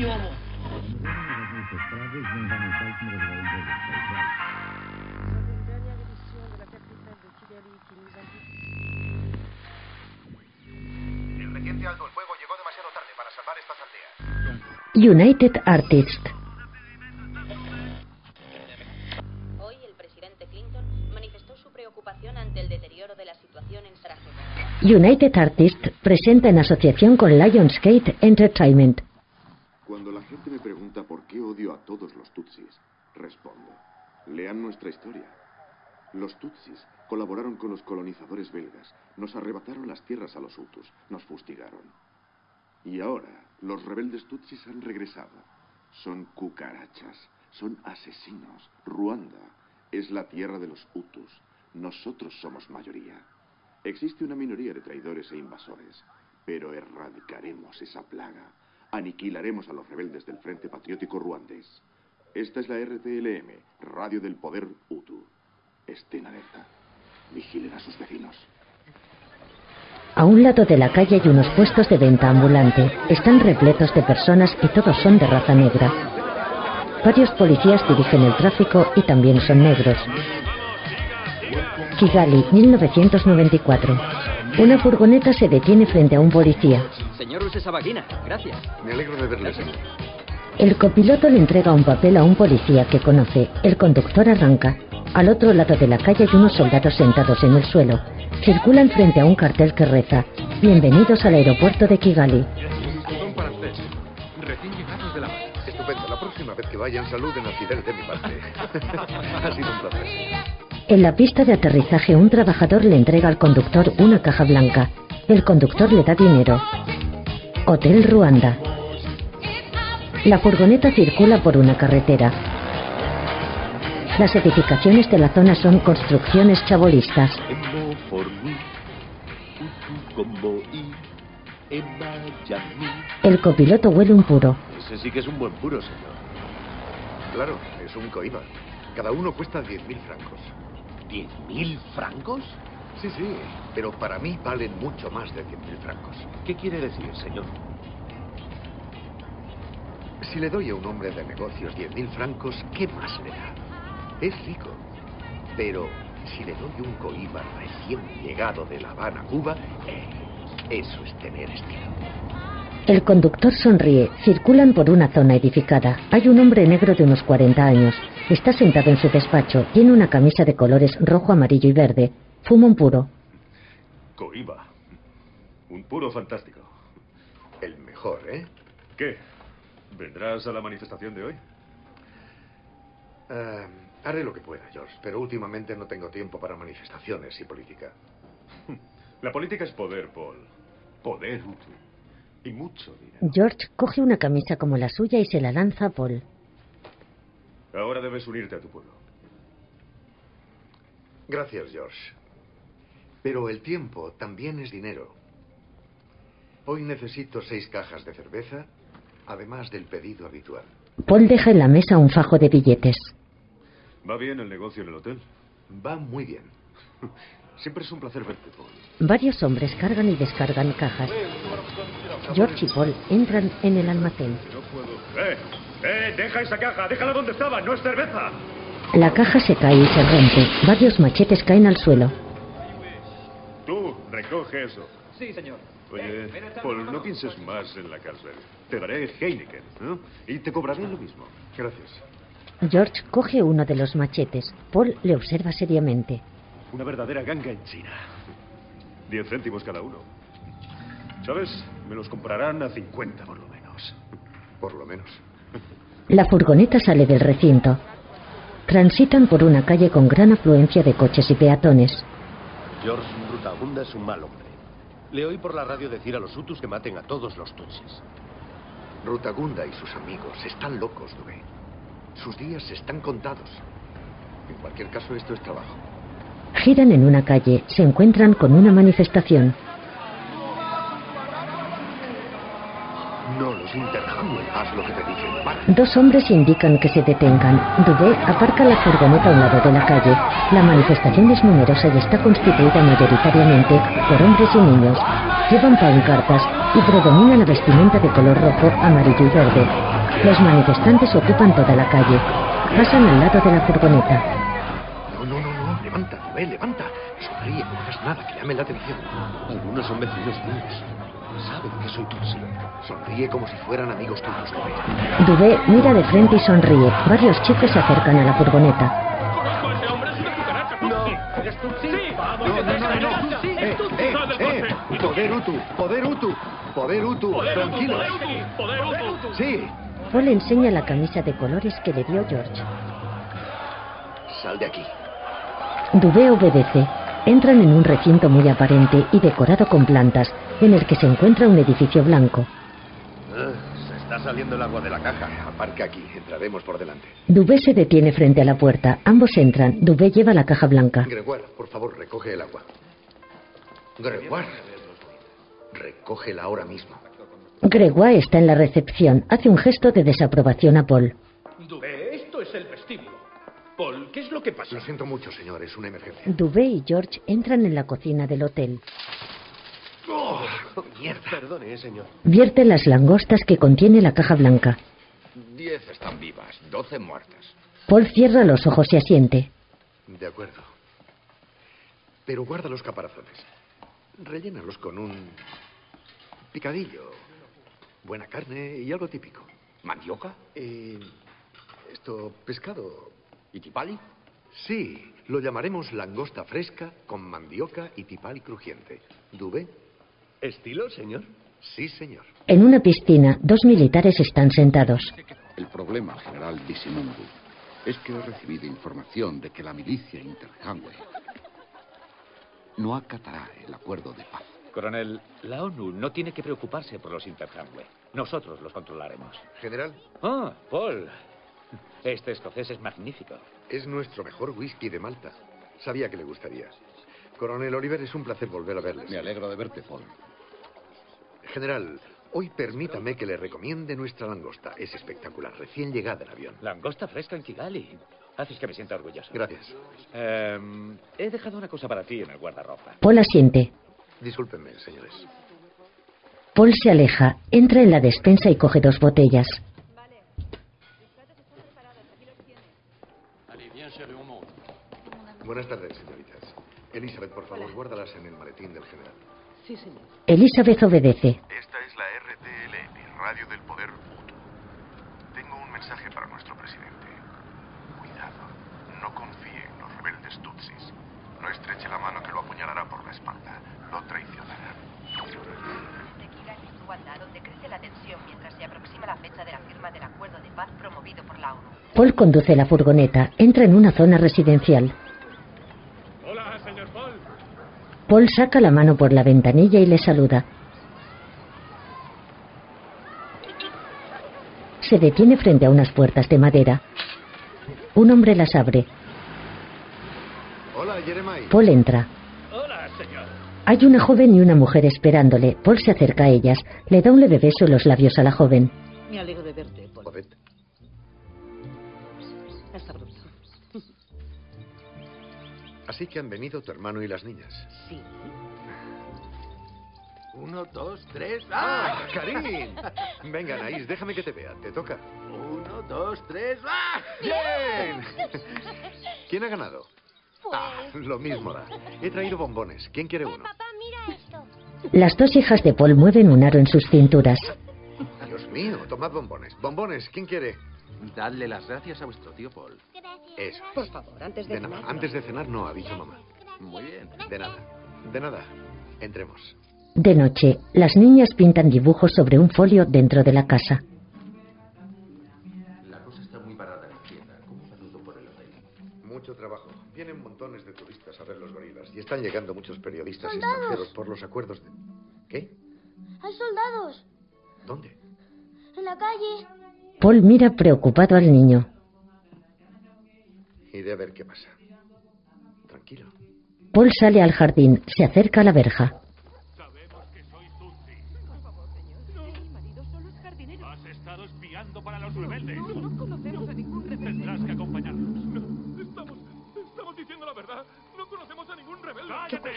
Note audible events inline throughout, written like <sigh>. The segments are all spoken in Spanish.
Gniuomo. El reciente alto el fuego llegó demasiado tarde para salvar estas aldeas. United Artists. Hoy el presidente Clinton manifestó su preocupación ante el deterioro de la situación en Sarajevo. United Artists presenta en asociación con Lionsgate Entertainment. Cuando la gente me por qué odio a todos los Tutsis, respondo, lean nuestra historia. Los Tutsis colaboraron con los colonizadores belgas, nos arrebataron las tierras a los Hutus, nos fustigaron. Y ahora, los rebeldes Tutsis han regresado. Son cucarachas, son asesinos. Ruanda es la tierra de los Hutus. Nosotros somos mayoría. Existe una minoría de traidores e invasores, pero erradicaremos esa plaga. Aniquilaremos a los rebeldes del Frente Patriótico Ruandés. Esta es la RTLM, Radio del Poder Hutu. Estén alerta. Vigilen a sus vecinos. A un lado de la calle hay unos puestos de venta ambulante. Están repletos de personas y todos son de raza negra. Varios policías dirigen el tráfico y también son negros. Kigali, 1994. Una furgoneta se detiene frente a un policía. Señor Rusesabagina, gracias. Me alegro de verle, señor. El copiloto le entrega un papel a un policía que conoce. El conductor arranca. Al otro lado de la calle hay unos soldados sentados en el suelo. Circulan frente a un cartel que reza: Bienvenidos al aeropuerto de Kigali. Son para usted. Recién llegados de la mar. Estupendo. La próxima vez que vayan, saluden a Fidel de mi parte. <laughs> ha sido un placer. En la pista de aterrizaje, un trabajador le entrega al conductor una caja blanca. El conductor le da dinero. Hotel Ruanda. La furgoneta circula por una carretera. Las edificaciones de la zona son construcciones chabolistas. El copiloto huele un puro. Ese sí que es un buen puro, señor. Claro, es un coiba. Cada uno cuesta 10.000 francos. ¿Diez mil francos? Sí, sí, pero para mí valen mucho más de 100.000 francos. ¿Qué quiere decir, señor? Si le doy a un hombre de negocios 10.000 francos, ¿qué más le da? Es rico. Pero si le doy un coiba recién llegado de La Habana, Cuba, eh, eso es tener estilo. El conductor sonríe. Circulan por una zona edificada. Hay un hombre negro de unos 40 años. Está sentado en su despacho. Tiene una camisa de colores rojo, amarillo y verde. Fuma un puro. Coiba. Un puro fantástico. El mejor, ¿eh? ¿Qué? ¿Vendrás a la manifestación de hoy? Ah, haré lo que pueda, George, pero últimamente no tengo tiempo para manifestaciones y política. <laughs> La política es poder, Paul. Poder, Hutu. Y mucho dinero. George coge una camisa como la suya y se la lanza a Paul. Ahora debes unirte a tu pueblo. Gracias, George. Pero el tiempo también es dinero. Hoy necesito seis cajas de cerveza, además del pedido habitual. Paul deja en la mesa un fajo de billetes. ¿Va bien el negocio en el hotel? Va muy bien. Siempre es un placer verte, Paul. Varios hombres cargan y descargan cajas. George y Paul entran en el almacén. No puedo. ¡Eh! ¡Eh! ¡Deja esa caja! ¡Déjala donde estaba! ¡No es cerveza! La caja se cae y se rompe. Varios machetes caen al suelo. Tú, recoge eso. Sí, señor. Oye, Paul, no pienses más en la cárcel. Te daré Heineken, ¿no? Y te cobraré lo mismo. Gracias. George coge uno de los machetes. Paul le observa seriamente. Una verdadera ganga en China. Diez céntimos cada uno. ¿Sabes? Me los comprarán a 50 por lo menos. Por lo menos. La furgoneta sale del recinto. Transitan por una calle con gran afluencia de coches y peatones. George Rutagunda es un mal hombre. Le oí por la radio decir a los Hutus que maten a todos los Tutsis. Rutagunda y sus amigos están locos, Dubé. Sus días están contados. En cualquier caso, esto es trabajo. Giran en una calle. Se encuentran con una manifestación. No los interjamuen. Haz lo que te dicen. Para. Dos hombres indican que se detengan. Dubé aparca la furgoneta a un lado de la calle. La manifestación es numerosa y está constituida mayoritariamente por hombres y niños. Llevan pancartas y predomina la vestimenta de color rojo, amarillo y verde. Los manifestantes ocupan toda la calle. Pasan al lado de la furgoneta. No, no, no, no. Levanta, Dubé, levanta. Sonríe, no hagas nada que llame la atención. Algunos son vecinos míos. Saben que soy Tutsi. Sonríe como si fueran amigos tuyos, Dubé. Dubé mira de frente y sonríe. Varios chicos se acercan a la furgoneta. No, no, no, no. Eh, eh, eh. Poder Utu, poder Utu, poder Utu. Tranquilos. Sí. Paul enseña la camisa de colores que le dio George. Sal de aquí. Dubé obedece. Entran en un recinto muy aparente y decorado con plantas, en el que se encuentra un edificio blanco. Ah, se está saliendo el agua de la caja. Aparca aquí, entraremos por delante. Dubé se detiene frente a la puerta. Ambos entran. Dubé lleva la caja blanca. Gregoire, por favor, recoge el agua. Gregoire. Recógela ahora mismo. Gregoire está en la recepción. Hace un gesto de desaprobación a Paul. Dubé, esto es el vestíbulo. Paul, ¿qué es lo que pasa? Lo siento mucho, señor, es una emergencia. Dubé y George entran en la cocina del hotel. ¡Oh, mierda! Perdone, señor. Vierte las langostas que contiene la caja blanca. Diez están vivas, doce muertas. Paul cierra los ojos y asiente. De acuerdo. Pero guarda los caparazones. Rellénalos con un picadillo, buena carne y algo típico. ¿Mandioca? Eh, esto, pescado. ¿Y tipali? Sí, lo llamaremos langosta fresca con mandioca y tipali crujiente. ¿Dubé? ¿Estilo, señor? Sí, señor. En una piscina, dos militares están sentados. El problema, general Bisimundu, es que he recibido información de que la milicia Interhanwe no acatará el acuerdo de paz. Coronel, la ONU no tiene que preocuparse por los Interhanwe. Nosotros los controlaremos. General, Ah, Paul. Este escocés es magnífico. es nuestro mejor whisky de Malta. Sabía que le gustaría. Coronel Oliver, es un placer volver a verles. Me alegro de verte, Paul. General, hoy permítame que le recomiende nuestra langosta. Es espectacular, recién llegada del avión. Langosta fresca en Kigali. Haces que me sienta orgulloso. Gracias. Em, he dejado una cosa para ti en el guardarropa. Paul asiente. Discúlpenme, señores. Paul se aleja, entra en la despensa y coge dos botellas. Buenas tardes, señoritas. Elizabeth, por favor, guárdalas en el maletín del general. Sí, señor. Elizabeth obedece. Esta es la RTLM, Radio del Poder Hutu. Tengo un mensaje para nuestro presidente. Cuidado, no confíe en los rebeldes tutsis. No estreche la mano que lo apuñalará por la espalda. Lo traicionará. crece la tensión mientras se aproxima la fecha de la firma del acuerdo de paz promovido por la ONU. Paul conduce la furgoneta, entra en una zona residencial. Hola, señor Paul. Paul saca la mano por la ventanilla y le saluda. Se detiene frente a unas puertas de madera. Un hombre las abre. Hola, Jeremiah. Paul entra. Hola, señor. Hay una joven y una mujer esperándole. Paul se acerca a ellas. Le da un leve beso en los labios a la joven. Me alegro de verte, Así que han venido tu hermano y las niñas. Sí. Uno, dos, tres. ¡Ah, ¡Ah! Karim! Venga, Anaís, déjame que te vea. Te toca. Uno, dos, tres. ¡Ah! ¡Bien! ¿Quién ha ganado? Ah, lo mismo da. He traído bombones. ¿Quién quiere uno? Las dos hijas de Paul mueven un aro en sus cinturas. Dios mío, tomad bombones. Bombones, ¿quién quiere? Dadle las gracias a vuestro tío Paul. Eso. Por favor, antes de De nada. cenar. Antes de cenar no, ha dicho mamá. Muy bien. De nada. De nada. Entremos. De noche, las niñas pintan dibujos sobre un folio dentro de la casa. La cosa está muy parada en la tienda. ¿Cómo va todo por el hotel? Mucho trabajo. Vienen montones de turistas a ver los gorilas. Y están llegando muchos periodistas ¡Soldados! extranjeros por los acuerdos de... ¿Qué? Hay soldados ¿Dónde? en la calle. Paul mira preocupado al niño. Iré a ver qué pasa. Tranquilo. Paul sale al jardín, se acerca a la verja. Has estado espiando para los rebeldes. No, no conocemos a ningún rebelde. Tendrás que acompañarnos. No, estamos, estamos diciendo la verdad. No conocemos a ningún rebelde. ¡Cállate!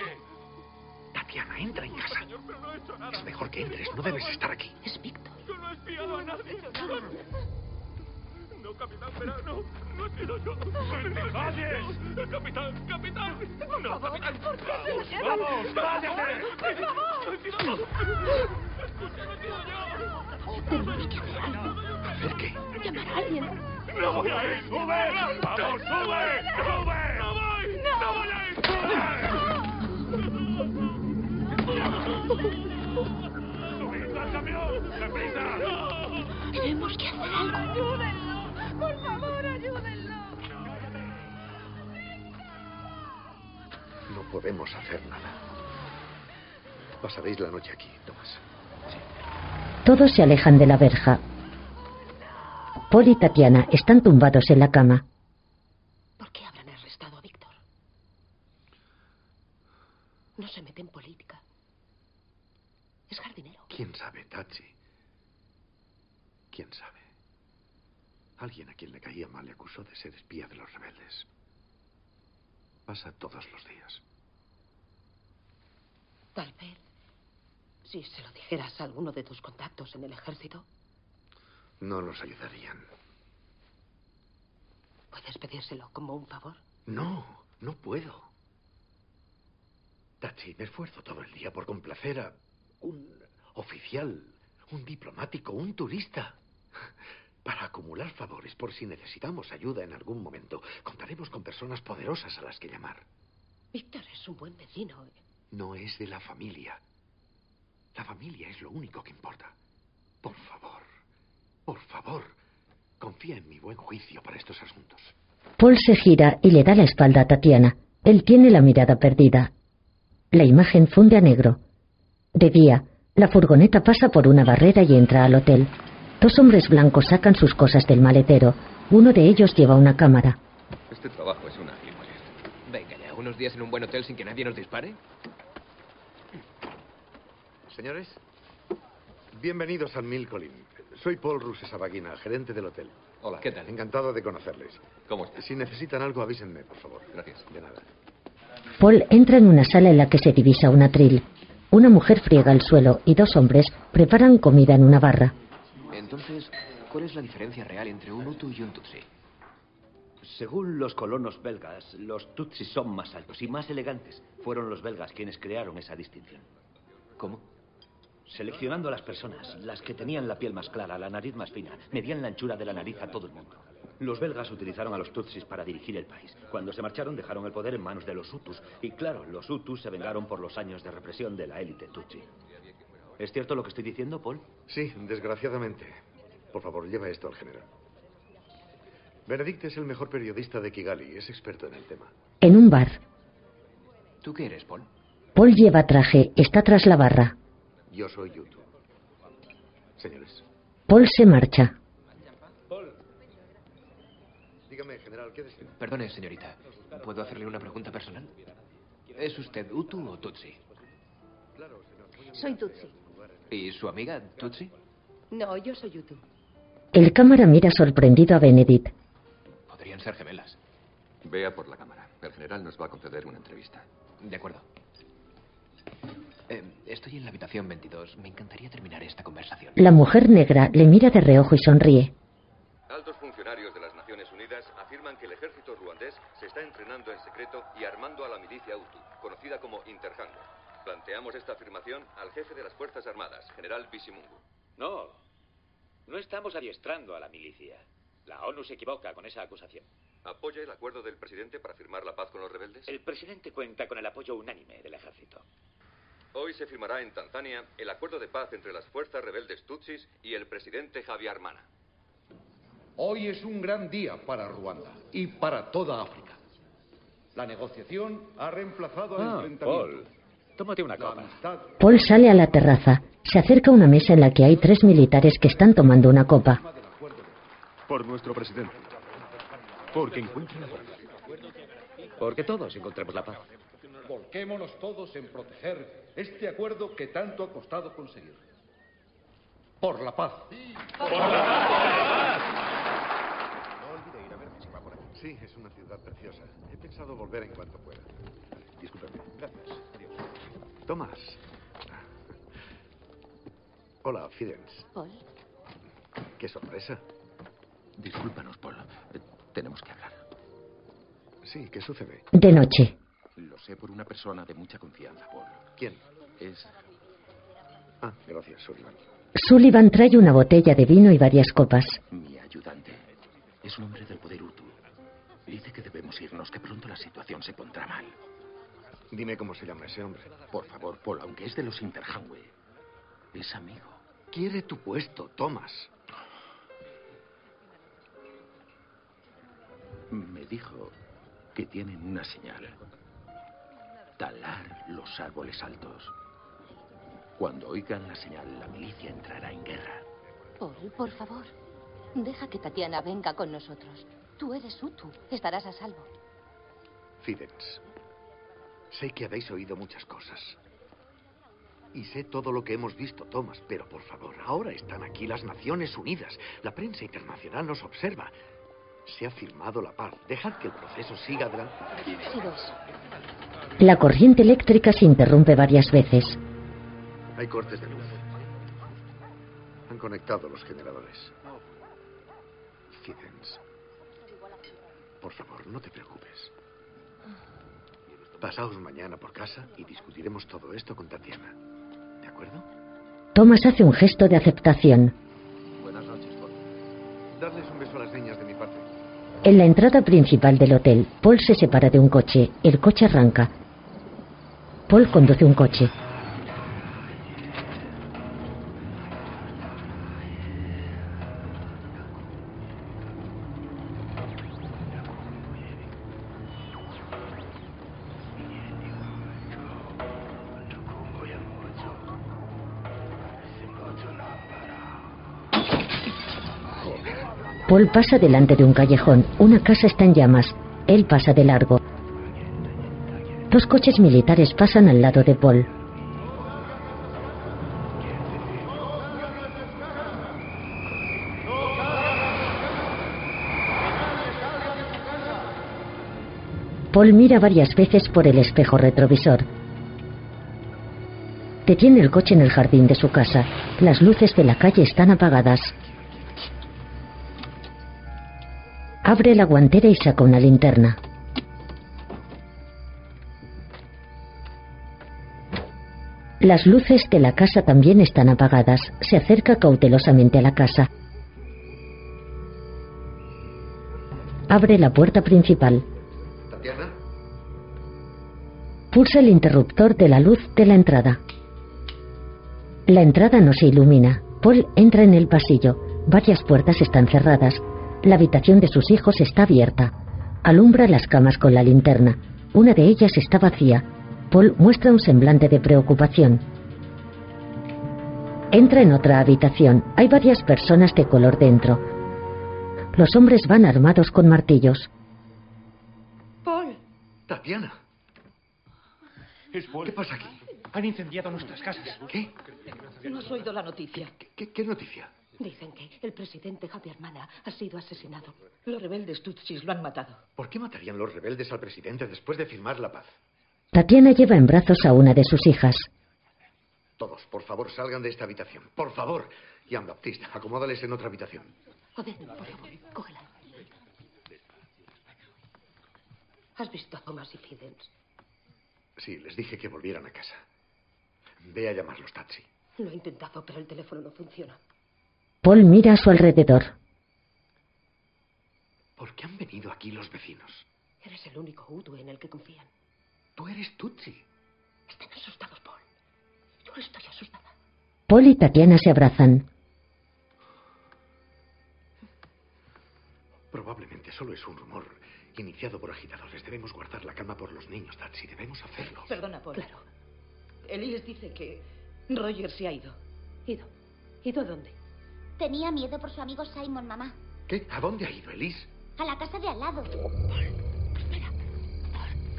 Tatiana, entra en casa. Señor, pero no he hecho nada. Es mejor que entres. No debes estar aquí. Es Víctor. Espiado a nadie. No, capitán, verá, no. No he sido yo. ¡Calles! Capitán, capitán. No, capitán. ¡Vamos, cállate! ¡Por favor! No he sido yo. Escucha, no he sido yo. Tenemos que hacer algo. ¿Hacer qué? Llamar a alguien. ¡No voy a ir! ¡Sube! ¡Vamos, sube! ¡Sube! ¡No voy! ¡No voy a ir! ¡Subid al camión! ¡Deprisa! Tenemos que hacer algo. ¡Ayúdenlo! ¡Por favor, ayúdenlo! No podemos hacer nada. Pasaréis la noche aquí, Tomás. Todos se alejan de la verja. Paul y Tatiana están tumbados en la cama. ¿Por qué habrán arrestado a Víctor? No se mete en política. Es jardinero. ¿Quién sabe, Tachi? ¿Quién sabe? Alguien a quien le caía mal le acusó de ser espía de los rebeldes. Pasa todos los días. Tal vez, si se lo dijeras a alguno de tus contactos en el ejército, No nos ayudarían. puedes pedírselo como un favor. No, no puedo. Tachi, me esfuerzo todo el día por complacer a un oficial, un diplomático, un turista. Para acumular favores por si necesitamos ayuda en algún momento, contaremos con personas poderosas a las que llamar. Víctor es un buen vecino. No es de la familia. La familia es lo único que importa. Por favor, por favor, confía en mi buen juicio para estos asuntos. Paul se gira y le da la espalda a Tatiana. Él tiene la mirada perdida. La imagen funde a negro. De día, la furgoneta pasa por una barrera y entra al hotel. Dos hombres blancos sacan sus cosas del maletero. Uno de ellos lleva una cámara. Este trabajo es una gilipollez. Venga ya, unos días en un buen hotel sin que nadie nos dispare. Señores, bienvenidos al Milcolin. Soy Paul Rusesabagina, gerente del hotel. Hola. ¿Qué tal? Encantado de conocerles. ¿Cómo está? Si necesitan algo, avísenme, por favor. Gracias. De nada. Paul entra en una sala en la que se divisa un atril. Una mujer friega el suelo y dos hombres preparan comida en una barra. Entonces, ¿cuál es la diferencia real entre un Hutu y un Tutsi? Según los colonos belgas, los tutsis son más altos y más elegantes. Fueron los belgas quienes crearon esa distinción. ¿Cómo? Seleccionando a las personas, las que tenían la piel más clara, la nariz más fina, medían la anchura de la nariz a todo el mundo. Los belgas utilizaron a los tutsis para dirigir el país. Cuando se marcharon dejaron el poder en manos de los hutus. Y claro, los hutus se vengaron por los años de represión de la élite tutsi. ¿Es cierto lo que estoy diciendo, Paul? Sí, desgraciadamente. Por favor, lleva esto al general. Benedict es el mejor periodista de Kigali. Es experto en el tema. En un bar, ¿Tú qué eres, Paul? Paul lleva traje, está tras la barra. Yo soy Yutu. Señores. Paul se marcha. Dígame, general, ¿qué desea? Perdone, señorita. ¿Puedo hacerle una pregunta personal? ¿Es usted Hutu o Tutsi? Soy Tutsi. ¿Y su amiga Tutsi? No, yo soy Yutu. El cámara mira sorprendido a Benedict. Podrían ser gemelas. Vea por la cámara. El general nos va a conceder una entrevista. De acuerdo. Eh, estoy en la habitación 22. Me encantaría terminar esta conversación. La mujer negra le mira de reojo y sonríe. Altos funcionarios de las Naciones Unidas afirman que el ejército ruandés se está entrenando en secreto y armando a la milicia Hutu, conocida como Interhango. Planteamos esta afirmación al jefe de las Fuerzas Armadas, general Bisimungu. No, no estamos adiestrando a la milicia. La ONU se equivoca con esa acusación. ¿Apoya el acuerdo del presidente para firmar la paz con los rebeldes? El presidente cuenta con el apoyo unánime del ejército. Hoy se firmará en Tanzania el acuerdo de paz entre las fuerzas rebeldes tutsis y el presidente Javier Mana. Hoy es un gran día para Ruanda y para toda África. La negociación ha reemplazado al Ah, enfrentamiento. Paul, tómate una La copa. amistad Paul sale a la terraza. Se acerca a una mesa en la que hay tres militares que están tomando una copa. Por nuestro presidente. Porque encuentre la paz. Porque todos encontremos la paz. Volquémonos todos en proteger este acuerdo que tanto ha costado conseguir. Por la paz. No olvide ir a verme si va por aquí. Sí, es una ciudad preciosa. He pensado volver en cuanto pueda. Discúlpeme. Gracias. Adiós. Tomás. Hola, Fidens. Paul, Qué sorpresa. Discúlpanos, Paul. Eh, tenemos que hablar. Sí, ¿qué sucede? De noche. Lo sé por una persona de mucha confianza, Paul. ¿Quién? Es Ah, gracias, Sullivan. Sullivan trae una botella de vino y varias copas. mi ayudante. Es un hombre del poder Utu. Dice que debemos irnos, que pronto la situación se pondrá mal. Dime cómo se llama ese hombre. Por favor, Paul, aunque es de los Interhanwe, es amigo. Quiere tu puesto, Thomas. Me dijo que tienen una señal. Talar los árboles altos. Cuando oigan la señal, la milicia entrará en guerra. Paul, por favor, deja que Tatiana venga con nosotros. Tú eres Utu, estarás a salvo. Fidens. Sé que habéis oído muchas cosas. Y sé todo lo que hemos visto, Thomas, pero por favor, ahora están aquí las Naciones Unidas. La prensa internacional nos observa. Se ha firmado la paz. Dejad que el proceso siga adelante. La corriente eléctrica se interrumpe varias veces. Hay cortes de luz. Han conectado los generadores. Fidens. Por favor, no te preocupes. Pasaos mañana por casa y discutiremos todo esto con Tatiana. ¿De acuerdo? Thomas hace un gesto de aceptación. Buenas noches, Paul. Darles un beso a las niñas de mi parte. En la entrada principal del hotel, Paul se separa de un coche. El coche arranca. Paul conduce un coche. Paul pasa delante de un callejón. Una casa está en llamas. Él pasa de largo. Dos coches militares pasan al lado de Paul. Paul mira varias veces por el espejo retrovisor. Detiene el coche en el jardín de su casa. Las luces de la calle están apagadas. Abre la guantera y saca una linterna. Las luces de la casa también están apagadas. Se acerca cautelosamente a la casa. Abre la puerta principal. ¿Tatiana? Pulsa el interruptor de la luz de la entrada. La entrada no se ilumina. Paul entra en el pasillo. Varias puertas están cerradas. La habitación de sus hijos está abierta. Alumbra las camas con la linterna. Una de ellas está vacía. Paul muestra un semblante de preocupación. Entra en otra habitación. Hay varias personas de color dentro. Los hombres van armados con martillos. Paul. Tatiana. Es Paul. ¿Qué pasa aquí? Han incendiado nuestras casas. ¿Qué? ¿No has oído la noticia? ¿Qué, qué noticia? Dicen que el presidente Javier Mana ha sido asesinado. Los rebeldes tutsis lo han matado. ¿Por qué matarían los rebeldes al presidente después de firmar la paz? Tatiana lleva en brazos a una de sus hijas. Todos, por favor, salgan de esta habitación. Por favor. Ian Baptiste, acomódales en otra habitación. Joder, por favor, cógela. ¿Has visto a Thomas y Fidens? Sí, les dije que volvieran a casa. Ve a llamarlos, taxi. Lo he intentado, pero el teléfono no funciona. Paul mira a su alrededor. ¿Por qué han venido aquí los vecinos? Eres el único Utu en el que confían. Tú eres Tutsi. Están asustados, Paul. Yo estoy asustada. Paul y Tatiana se abrazan. Probablemente solo es un rumor iniciado por agitadores. Debemos guardar la calma por los niños, Tatsi. Debemos hacerlo. Perdona, Paul. Claro. Elise dice que Roger se ha ido. ¿Ido? ¿Ido a dónde? Tenía miedo por su amigo Simon, mamá. ¿Qué? ¿A dónde ha ido, Elise? A la casa de al lado.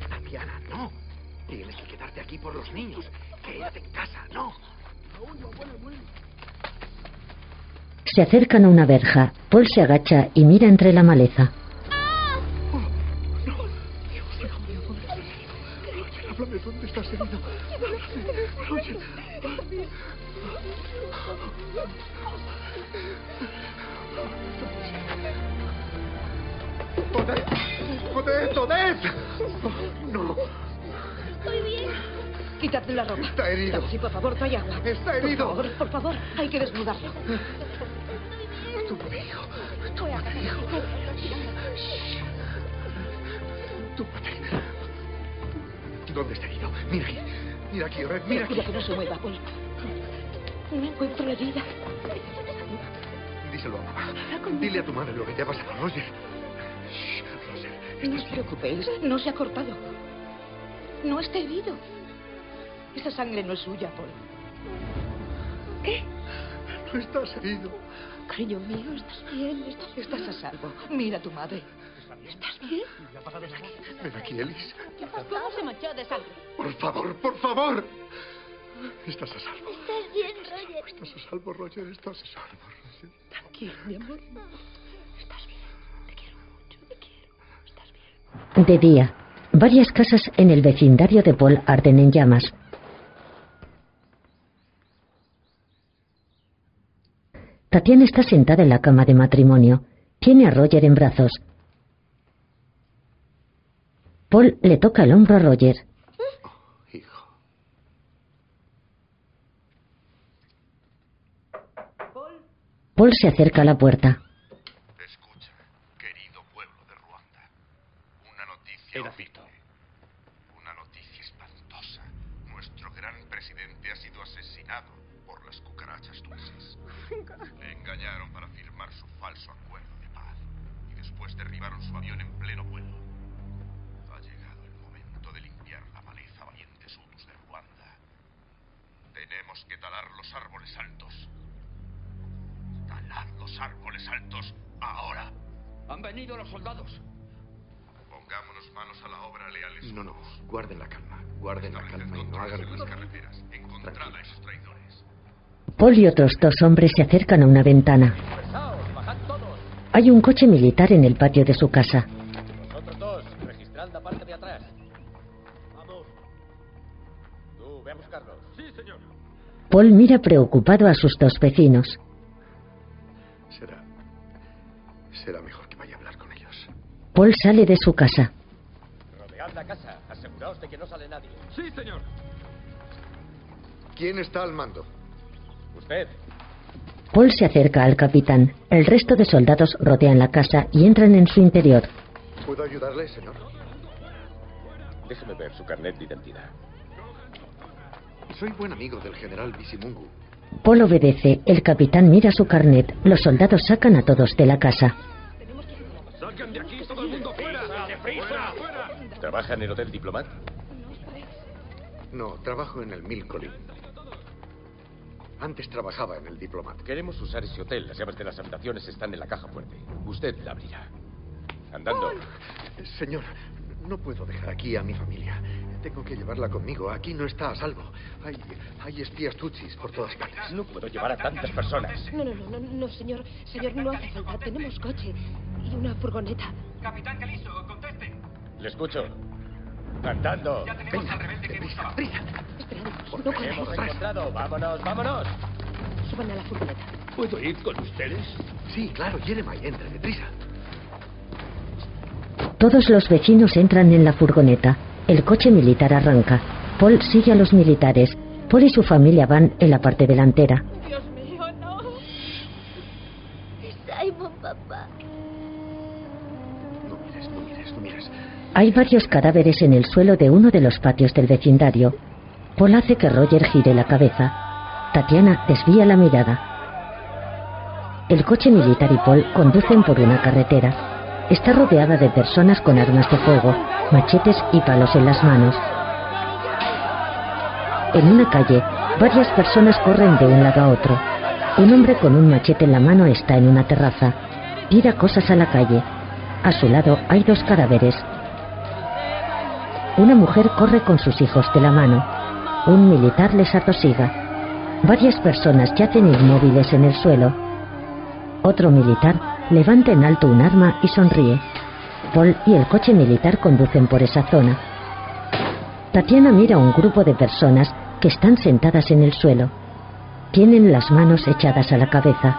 Tatiana, no. Tienes que quedarte aquí por los niños. Quédate en casa, no. Se acercan a una verja. Paul se agacha y mira entre la maleza. Quítate la ropa. Está herido. Sí, por favor, trae agua. Está herido. Por favor, por favor, hay que desnudarlo. Tu hijo. Tu hijo. Tu ¿Dónde está herido? Mira aquí. Mira aquí, Odette. Mira aquí. Que no se mueva, Paul. No encuentro la herida. Díselo a mamá. Dile a tu madre lo que te ha pasado, Roger. No os preocupéis, no se ha cortado. No está herido. Esa sangre no es suya, Paul. ¿Qué? No estás herido. Cariño mío, estás bien, estás, estás a salvo. Mira a tu madre. ¿Estás bien? Ven aquí, Ellis. ¿Cómo se manchó de sangre? Por favor, por favor. Estás a salvo. ¿Estás bien, Roger? Estás a salvo, Roger. Estás a salvo, Roger. Tranquilo, mi amor. De día, varias casas en el vecindario de Paul arden en llamas. Tatiana está sentada en la cama de matrimonio. Tiene a Roger en brazos. Paul le toca el hombro a Roger. Paul se acerca a la puerta. Tenemos que talar los árboles altos. Talad los árboles altos ahora. Han venido los soldados. Pongámonos manos a la obra, leales. No, no. Guarden la calma. Guarden la calma y no hagan en las ruido. carreteras. Encontrad a esos traidores. Paul y otros dos hombres se acercan a una ventana. Hay un coche militar en el patio de su casa. Paul mira preocupado a sus dos vecinos. Será. Será mejor que vaya a hablar con ellos. Paul sale de su casa. Rodead la casa. Aseguraos de que no sale nadie. Sí, señor. ¿Quién está al mando? Usted. Paul se acerca al capitán. El resto de soldados rodean la casa y entran en su interior. ¿Puedo ayudarle, señor? Déjeme ver su carnet de identidad. Soy buen amigo del general Bisimungu. Paul obedece. El capitán mira su carnet. Los soldados sacan a todos de la casa. ¡Salgan de aquí, todo el mundo fuera! ¡Deprisa! ¡Fuera! ¿Trabaja en el Hotel Diplomat? No, trabajo en el Milcolin. Antes trabajaba en el Diplomat. Queremos usar ese hotel. Las llaves de las habitaciones están en la caja fuerte. Usted la abrirá. Andando. Señor, no puedo dejar aquí a mi familia. Tengo que llevarla conmigo. Aquí no está a salvo. Hay, hay espías tutsis por todas partes. No puedo llevar a tantas personas. No, no, no, no, no, señor. Señor, no hace falta. Tenemos coche y una furgoneta. Capitán Caliso, conteste. Le escucho. Andando. Ya tenemos al rebelde que buscaba. Esperad, no Te corráis. hemos encontrado. Vámonos, vámonos. Suban a la furgoneta. ¿Puedo ir con ustedes? Sí, claro, Jeremiah, entra deprisa. Todos los vecinos entran en la furgoneta. El coche militar arranca. Paul sigue a los militares. Paul y su familia van en la parte delantera. Dios mío, no. Simon, papá. No mires, no mires, no mires. Hay varios cadáveres en el suelo de uno de los patios del vecindario. Paul hace que Roger gire la cabeza. Tatiana desvía la mirada. El coche militar y Paul conducen por una carretera. Está rodeada de personas con armas de fuego, machetes y palos en las manos. En una calle, varias personas corren de un lado a otro. Un hombre con un machete en la mano está en una terraza. Tira cosas a la calle. A su lado hay dos cadáveres. Una mujer corre con sus hijos de la mano. Un militar les atosiga. Varias personas yacen inmóviles en el suelo. Otro militar levanta en alto un arma y sonríe. Paul y el coche militar conducen por esa zona. Tatiana mira a un grupo de personas que están sentadas en el suelo. Tienen las manos echadas a la cabeza.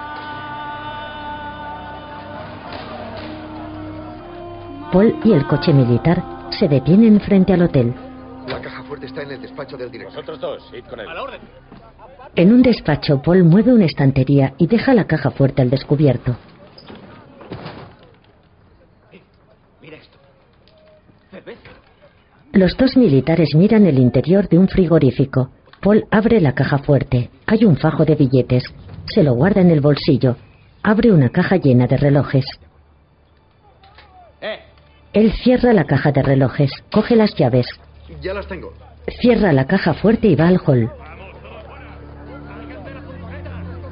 Paul y el coche militar se detienen frente al hotel. La caja fuerte está en el despacho del director. Vosotros dos, id con él. A la orden. En un despacho, Paul mueve una estantería y deja la caja fuerte al descubierto. Mira esto. Cerveza. Los dos militares miran el interior de un frigorífico. Paul abre la caja fuerte. Hay un fajo de billetes. Se lo guarda en el bolsillo. Abre una caja llena de relojes. Eh, Él cierra la caja de relojes, coge las llaves, Ya las tengo. cierra la caja fuerte y va al hall.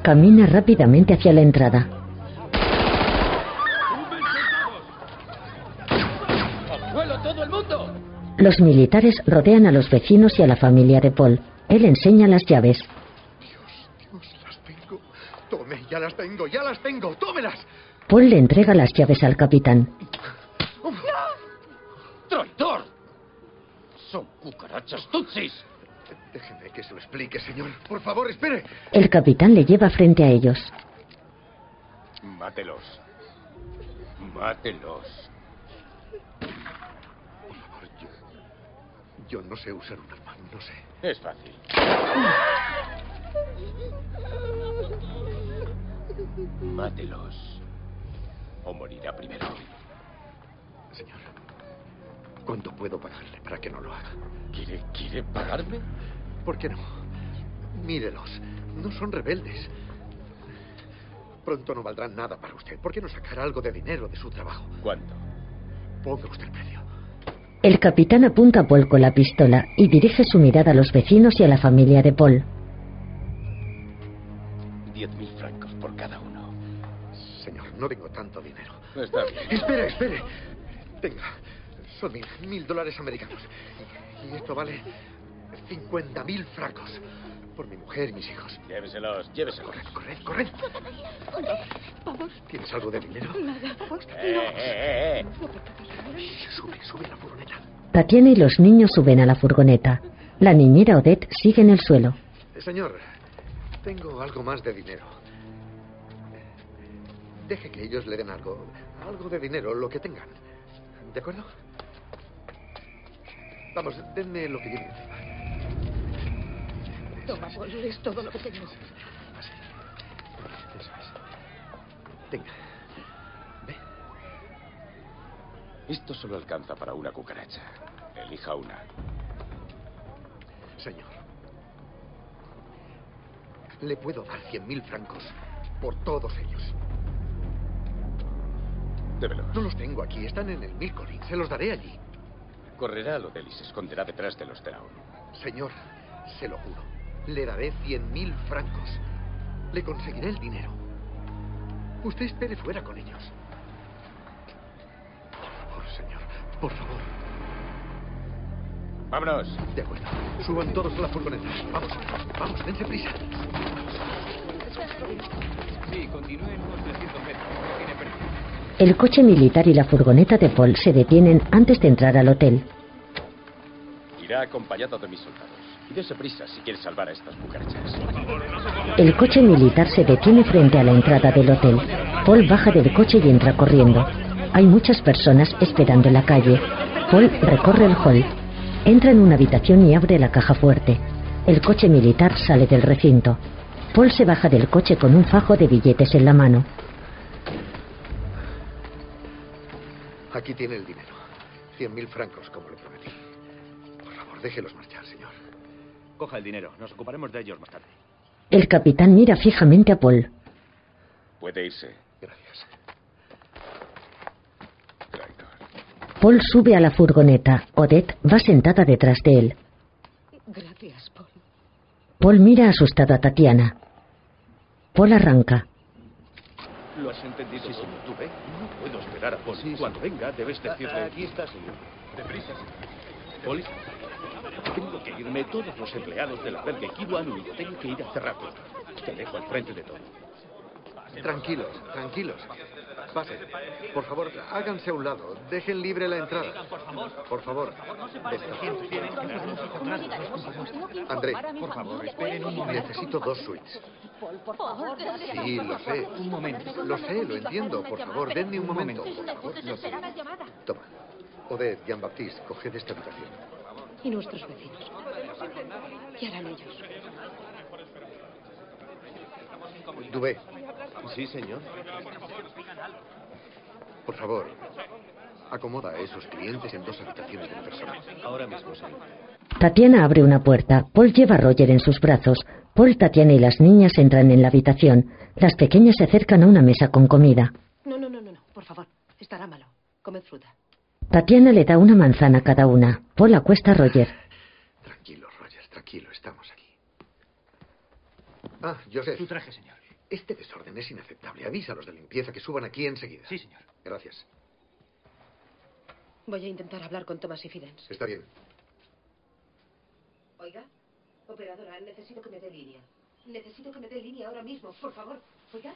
Camina rápidamente hacia la entrada. ¡Al suelo todo el mundo! Los militares rodean a los vecinos y a la familia de Paul. Él enseña las llaves. Tome, ya las tengo, ya las tengo. Tómelas. Paul le entrega las llaves al capitán. ¡Traidor! Son cucarachas tutsis. Déjeme que se lo explique, señor. Por favor, espere. El capitán le lleva frente a ellos. Mátelos. Mátelos. Yo no sé usar un arma, no sé. Es fácil. Mátelos. O morirá primero. Señor, ¿cuánto puedo pagarle para que no lo haga? ¿Quiere, quiere pagarme? ¿Por qué no? Mírelos. No son rebeldes. Pronto no valdrán nada para usted. ¿Por qué no sacar algo de dinero de su trabajo? ¿Cuánto? Ponga usted el precio. El capitán apunta a Paul con la pistola y dirige su mirada a los vecinos y a la familia de Paul. Diez mil francos por cada uno. Señor, no tengo tanto dinero. Está bien. Espere, espere. Tenga. Son mil, mil dólares americanos. Y esto vale 50 mil francos. Por mi mujer y mis hijos. Lléveselos, lléveselos. Corred, corred. Vamos. ¿Tienes algo de dinero? Nada. Eh, eh, eh. Sube, sube a la furgoneta. Tatiana y los niños suben a la furgoneta. La niñera Odette sigue en el suelo. Eh, Señor, tengo algo más de dinero. Deje que ellos le den algo. Algo de dinero, lo que tengan. ¿De acuerdo? Vamos, denme lo que lleven encima. Toma, Paul, es todo lo que tengo. Eso es. Tenga. Esto solo alcanza para una cucaracha. Elija una. Señor. Le puedo dar cien mil francos por todos ellos. Démelos. No los tengo aquí, están en el Milcolin. Se los daré allí. Correrá al hotel y se esconderá detrás de los Traun. Señor, se lo juro. Le daré cien mil francos. Le conseguiré el dinero. Usted espere fuera con ellos. Por favor, señor. Por favor. Vámonos. De acuerdo. Suban todos a la furgoneta. Vamos, vamos, dense prisa. Sí, continúen unos 300 metros. No tiene pérdida. El coche militar y la furgoneta de Paul se detienen antes de entrar al hotel. Irá acompañado de mis soldados. Y dése prisa si quiere salvar a estas cucarachas. El coche militar se detiene frente a la entrada del hotel. Paul baja del coche y entra corriendo. Hay muchas personas esperando en la calle. Paul recorre el hall. Entra en una habitación y abre la caja fuerte. El coche militar sale del recinto. Paul se baja del coche con un fajo de billetes en la mano. Aquí tiene el dinero. Cien mil francos, como le prometí. Por favor, déjelos marchar. Coja el dinero. Nos ocuparemos de ellos más tarde. El capitán mira fijamente a Paul. Puede irse. Gracias. Paul sube a la furgoneta. Odette va sentada detrás de él. Gracias, Paul. Paul mira asustado a Tatiana. Paul arranca. ¿Lo has entendido? Sí, señor. ¿Tú ve? No puedo esperar a Paul. Cuando venga, debes decirle... Aquí está, señor. Deprisa. Poli, tengo que irme. Todos los empleados del albergue Kiwanu tengo que ir a cerrarlo. Te dejo al frente de todo. Tranquilos, tranquilos. Pase. Por favor, háganse a un lado. Dejen libre la entrada. Por favor. André, por favor, esperen un momento. Necesito dos suites. por favor, Sí, lo sé. Un momento. Lo sé, lo entiendo. Por favor, denme un momento. Por favor. desesperada llamada. Toma. Odette, Jean-Baptiste, coged esta habitación. Y nuestros vecinos. ¿Qué harán ellos? Dubé, Sí, señor. por favor, acomoda a esos clientes en dos habitaciones de personal. Ahora mismo, señor. Tatiana abre una puerta. Paul lleva a Roger en sus brazos. Paul, Tatiana y las niñas entran en la habitación. Las pequeñas se acercan a una mesa con comida. No, no, no, no, no. Por favor. Estará malo. Comed fruta. Tatiana le da una manzana a cada una. Paul acuesta a Roger. Tranquilo, Roger, tranquilo, estamos aquí. Ah, Joseph. Su traje, señor. Este desorden es inaceptable. Avisa a los de limpieza que suban aquí enseguida. Sí, señor. Gracias. Voy a intentar hablar con Thomas y Fidens. Está bien. Oiga, operadora, necesito que me dé línea. Necesito que me dé línea ahora mismo, por favor. Oiga.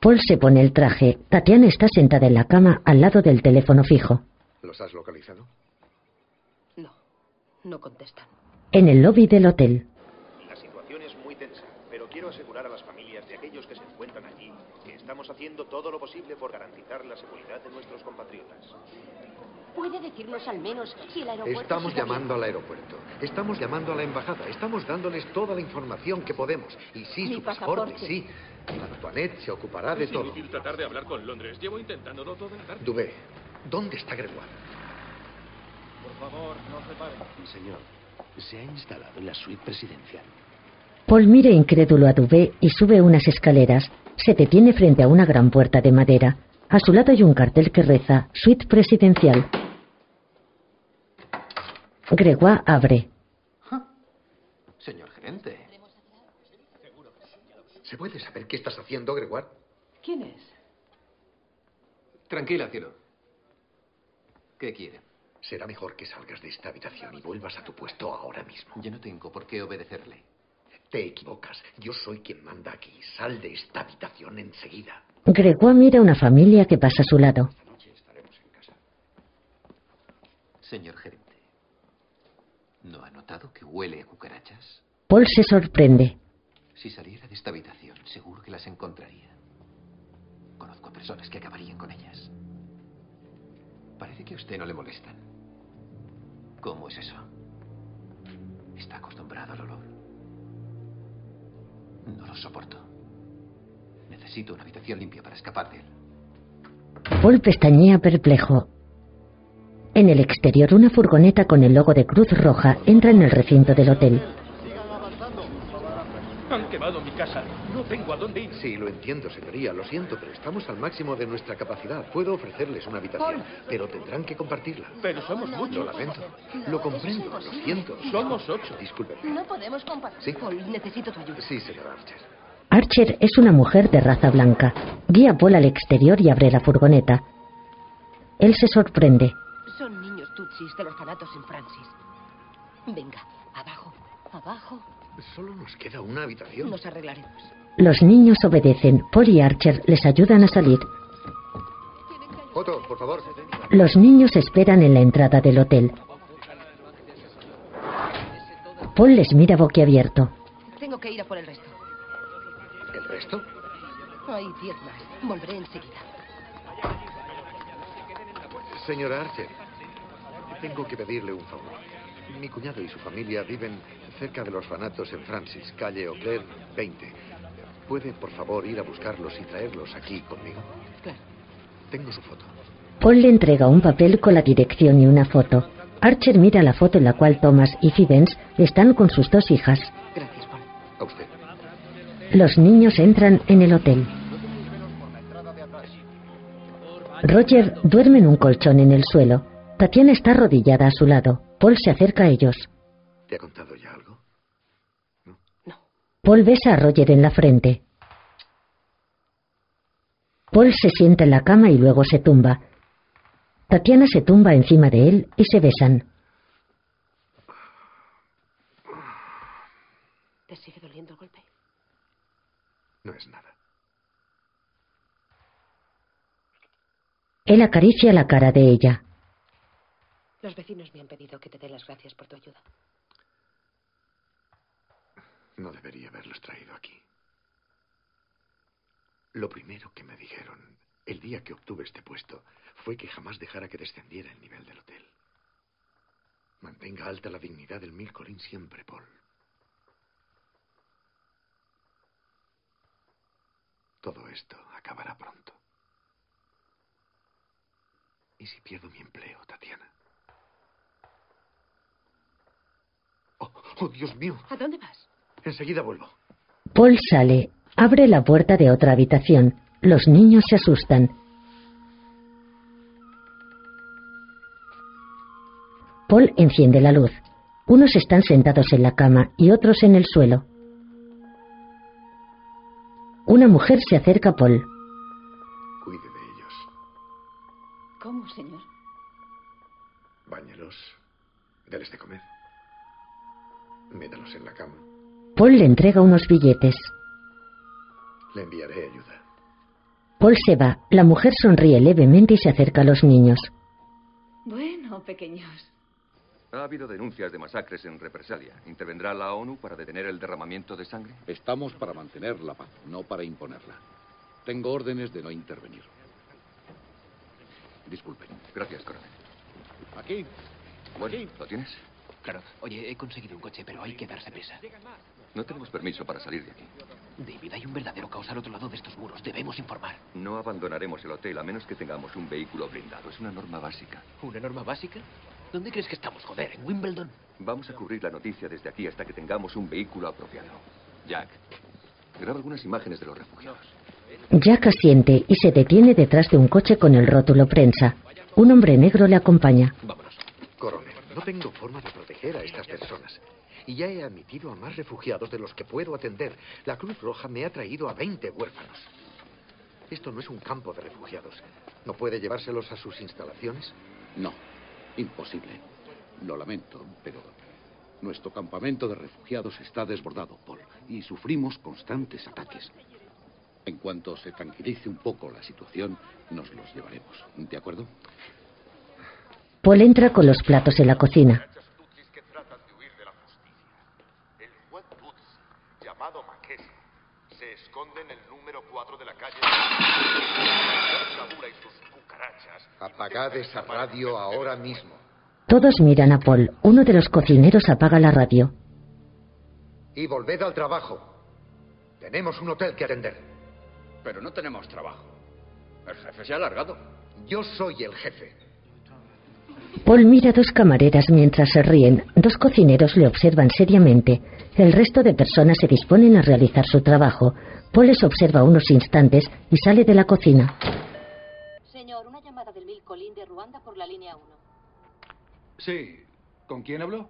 Paul se pone el traje. Tatiana está sentada en la cama al lado del teléfono fijo. ¿Los has localizado? No, no contestan. En el lobby del hotel. La situación es muy tensa, pero quiero asegurar a las familias de aquellos que se encuentran allí que estamos haciendo todo lo posible por garantizar la seguridad de nuestros compatriotas. ¿Puede decirnos al menos si el aeropuerto Estamos llamando al aeropuerto. Estamos llamando a la embajada. Estamos dándoles toda la información que podemos. Y sí, Mi su pasaporte, pasaporte. sí. Antoinette se ocupará de es todo. inútil tratar de hablar con Londres. Llevo intentándolo toda la tarde. Dubé, ¿dónde está Gregoire? Por favor, no se paren. Señor, se ha instalado en la suite presidencial. Paul mira incrédulo a Dubé y sube unas escaleras. Se detiene frente a una gran puerta de madera. A su lado hay un cartel que reza Suite Presidencial. Gregoire abre. Señor gerente. ¿Se puede saber qué estás haciendo, Gregoire? ¿Quién es? Tranquila, cielo. ¿Qué quiere? Será mejor que salgas de esta habitación y vuelvas a tu puesto ahora mismo. Yo no tengo por qué obedecerle. Te equivocas. Yo soy quien manda aquí. Sal de esta habitación enseguida. Gregoire mira a una familia que pasa a su lado. Señor gerente, ¿no ha notado que huele a cucarachas? Paul se sorprende. Si saliera de esta habitación, seguro que las encontraría. Conozco a personas que acabarían con ellas. Parece que a usted no le molestan. ¿Cómo es eso? ¿Está acostumbrado al olor? No lo soporto. Necesito una habitación limpia para escapar de él. Paul pestañea perplejo. En el exterior, una furgoneta con el logo de Cruz Roja entra en el recinto del hotel. Han quemado mi casa. No tengo a dónde ir. Sí, lo entiendo, señoría. Lo siento, pero estamos al máximo de nuestra capacidad. Puedo ofrecerles una habitación, pero tendrán que compartirla. Pero somos Lo muchos. lamento. Lo comprendo, lo siento. Somos ocho. Disculpe. No podemos compartir. ¿Sí? Paul, necesito tu ayuda. Sí, señor Archer. Archer es una mujer de raza blanca. Guía Paul al exterior y abre la furgoneta. Él se sorprende. Son niños tutsis de los orfanatos en Francis. Venga, abajo, abajo. Solo nos queda una habitación. Nos arreglaremos. Los niños obedecen. Paul y Archer les ayudan a salir. Otto, por favor. Los niños esperan en la entrada del hotel. Paul les mira boquiabierto. Tengo que ir a por el resto. ¿El resto? Hay diez más. Volveré enseguida. Señora Archer, tengo que pedirle un favor. Mi cuñado y su familia viven cerca de los orfanatos en Francis, calle Auclair 20. ¿Puede, por favor, ir a buscarlos y traerlos aquí conmigo? Claro. Tengo su foto. Paul le entrega un papel con la dirección y una foto. Archer mira la foto en la cual Thomas y Fidens están con sus dos hijas. Gracias, Paul. A usted. Los niños entran en el hotel. Roger duerme en un colchón en el suelo. Tatiana está arrodillada a su lado. Paul se acerca a ellos. ¿Te ha contado ya algo? Paul besa a Roger en la frente. Paul se sienta en la cama y luego se tumba. Tatiana se tumba encima de él y se besan. ¿Te sigue doliendo el golpe? No es nada. Él acaricia la cara de ella. Los vecinos me han pedido que te dé las gracias por tu ayuda. No debería haberlos traído aquí. Lo primero que me dijeron el día que obtuve este puesto fue que jamás dejara que descendiera el nivel del hotel. Mantenga alta la dignidad del Mil Colín siempre, Paul. Todo esto acabará pronto. ¿Y si pierdo mi empleo, Tatiana? Oh, oh, Dios mío. ¿A dónde vas? Enseguida vuelvo. Paul sale, abre la puerta de otra habitación. Los niños se asustan. Paul enciende la luz. Unos están sentados en la cama y otros en el suelo. Una mujer se acerca a Paul. Cuide de ellos. ¿Cómo, señor? Báñelos. Deles de comer. Métalos en la cama. Paul le entrega unos billetes. Le enviaré ayuda. Paul se va. La mujer sonríe levemente y se acerca a los niños. Bueno, pequeños. Ha habido denuncias de masacres en represalia. ¿Intervendrá la ONU para detener el derramamiento de sangre? Estamos para mantener la paz, no para imponerla. Tengo órdenes de no intervenir. Disculpen. Gracias, coronel. Aquí. Bueno, ¿lo tienes? Claro. Oye, he conseguido un coche, pero hay que darse prisa. No tenemos permiso para salir de aquí. David, hay un verdadero caos al otro lado de estos muros. Debemos informar. No abandonaremos el hotel a menos que tengamos un vehículo blindado. Es una norma básica. ¿Una norma básica? ¿Dónde crees que estamos, joder? ¿En Wimbledon? Vamos a cubrir la noticia desde aquí hasta que tengamos un vehículo apropiado. Jack, graba algunas imágenes de los refugiados. Jack asiente y se detiene detrás de un coche con el rótulo prensa. Un hombre negro le acompaña. Coronel, no tengo forma de proteger a estas personas. Y ya he admitido a más refugiados de los que puedo atender. La Cruz Roja me ha traído a 20 huérfanos. Esto no es un campo de refugiados. ¿No puede llevárselos a sus instalaciones? No, imposible. Lo lamento, pero nuestro campamento de refugiados está desbordado, Paul, y sufrimos constantes ataques. En cuanto se tranquilice un poco la situación, nos los llevaremos. ¿De acuerdo? Paul entra con los platos en la cocina. El Juan Tutsi, llamado Makesi, se esconde en el número 4 de la calle. Sabura y sus cucarachas. Apagad esa radio ahora mismo. Todos miran a Paul. Uno de los cocineros apaga la radio. Y volved al trabajo. Tenemos un hotel que atender. Pero no tenemos trabajo. El jefe se ha alargado. Yo soy el jefe. Paul mira a dos camareras mientras se ríen. Dos cocineros le observan seriamente. El resto de personas se disponen a realizar su trabajo. Paul les observa unos instantes y sale de la cocina. Señor, una llamada del Mil Colín de Ruanda por la línea 1. Sí. ¿Con quién habló?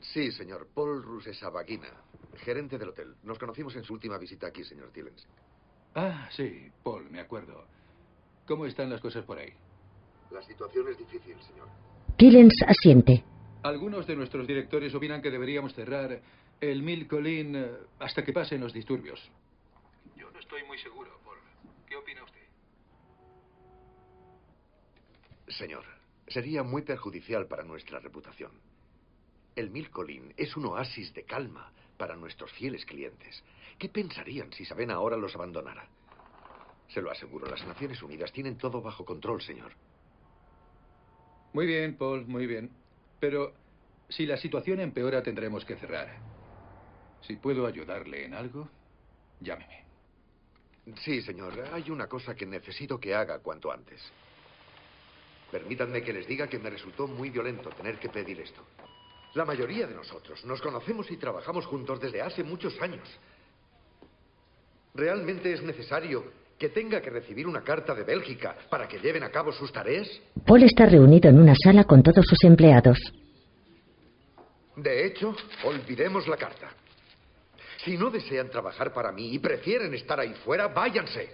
Sí, señor. Paul Rusesabagina, gerente del hotel. Nos conocimos en su última visita aquí, señor Tillens. Ah, sí, Paul, me acuerdo. ¿Cómo están las cosas por ahí? La situación es difícil, señor. Tillens asiente. Algunos de nuestros directores opinan que deberíamos cerrar el Mil Colín eh, hasta que pasen los disturbios. Yo no estoy muy seguro, Paul. ¿Qué opina usted? Señor, sería muy perjudicial para nuestra reputación. El Mil Colín es un oasis de calma para nuestros fieles clientes. ¿Qué pensarían si Saben ahora los abandonara? Se lo aseguro, las Naciones Unidas tienen todo bajo control, señor. Muy bien, Paul, muy bien. Pero si la situación empeora, tendremos que cerrar. Si puedo ayudarle en algo, llámeme. Sí, señor. Hay una cosa que necesito que haga cuanto antes. Permítanme que les diga que me resultó muy violento tener que pedir esto. La mayoría de nosotros nos conocemos y trabajamos juntos desde hace muchos años. ¿Realmente es necesario que tenga que recibir una carta de Bélgica para que lleven a cabo sus tareas? Paul está reunido en una sala con todos sus empleados. De hecho, olvidemos la carta. Si no desean trabajar para mí y prefieren estar ahí fuera, váyanse.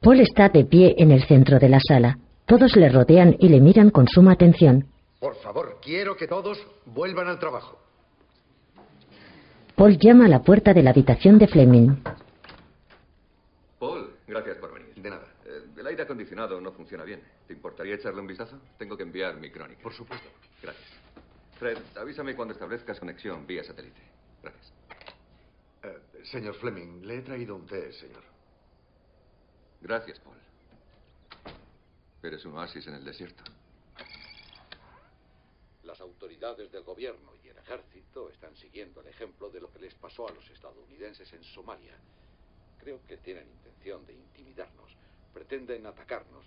Paul está de pie en el centro de la sala. Todos le rodean y le miran con suma atención. Por favor, quiero que todos vuelvan al trabajo. Paul llama a la puerta de la habitación de Fleming. Gracias por venir. De nada. Eh, el El aire acondicionado no funciona bien. ¿Te importaría echarle un vistazo? Tengo que enviar mi crónica. Por supuesto. Gracias. Fred, avísame cuando establezcas conexión vía satélite. Gracias. Eh, señor Fleming, le he traído un té, señor. Gracias, Paul. Eres un oasis en el desierto. Las autoridades del gobierno y el ejército están siguiendo el ejemplo de lo que les pasó a los estadounidenses en Somalia. Creo que tienen intención de intimidarnos. Pretenden atacarnos,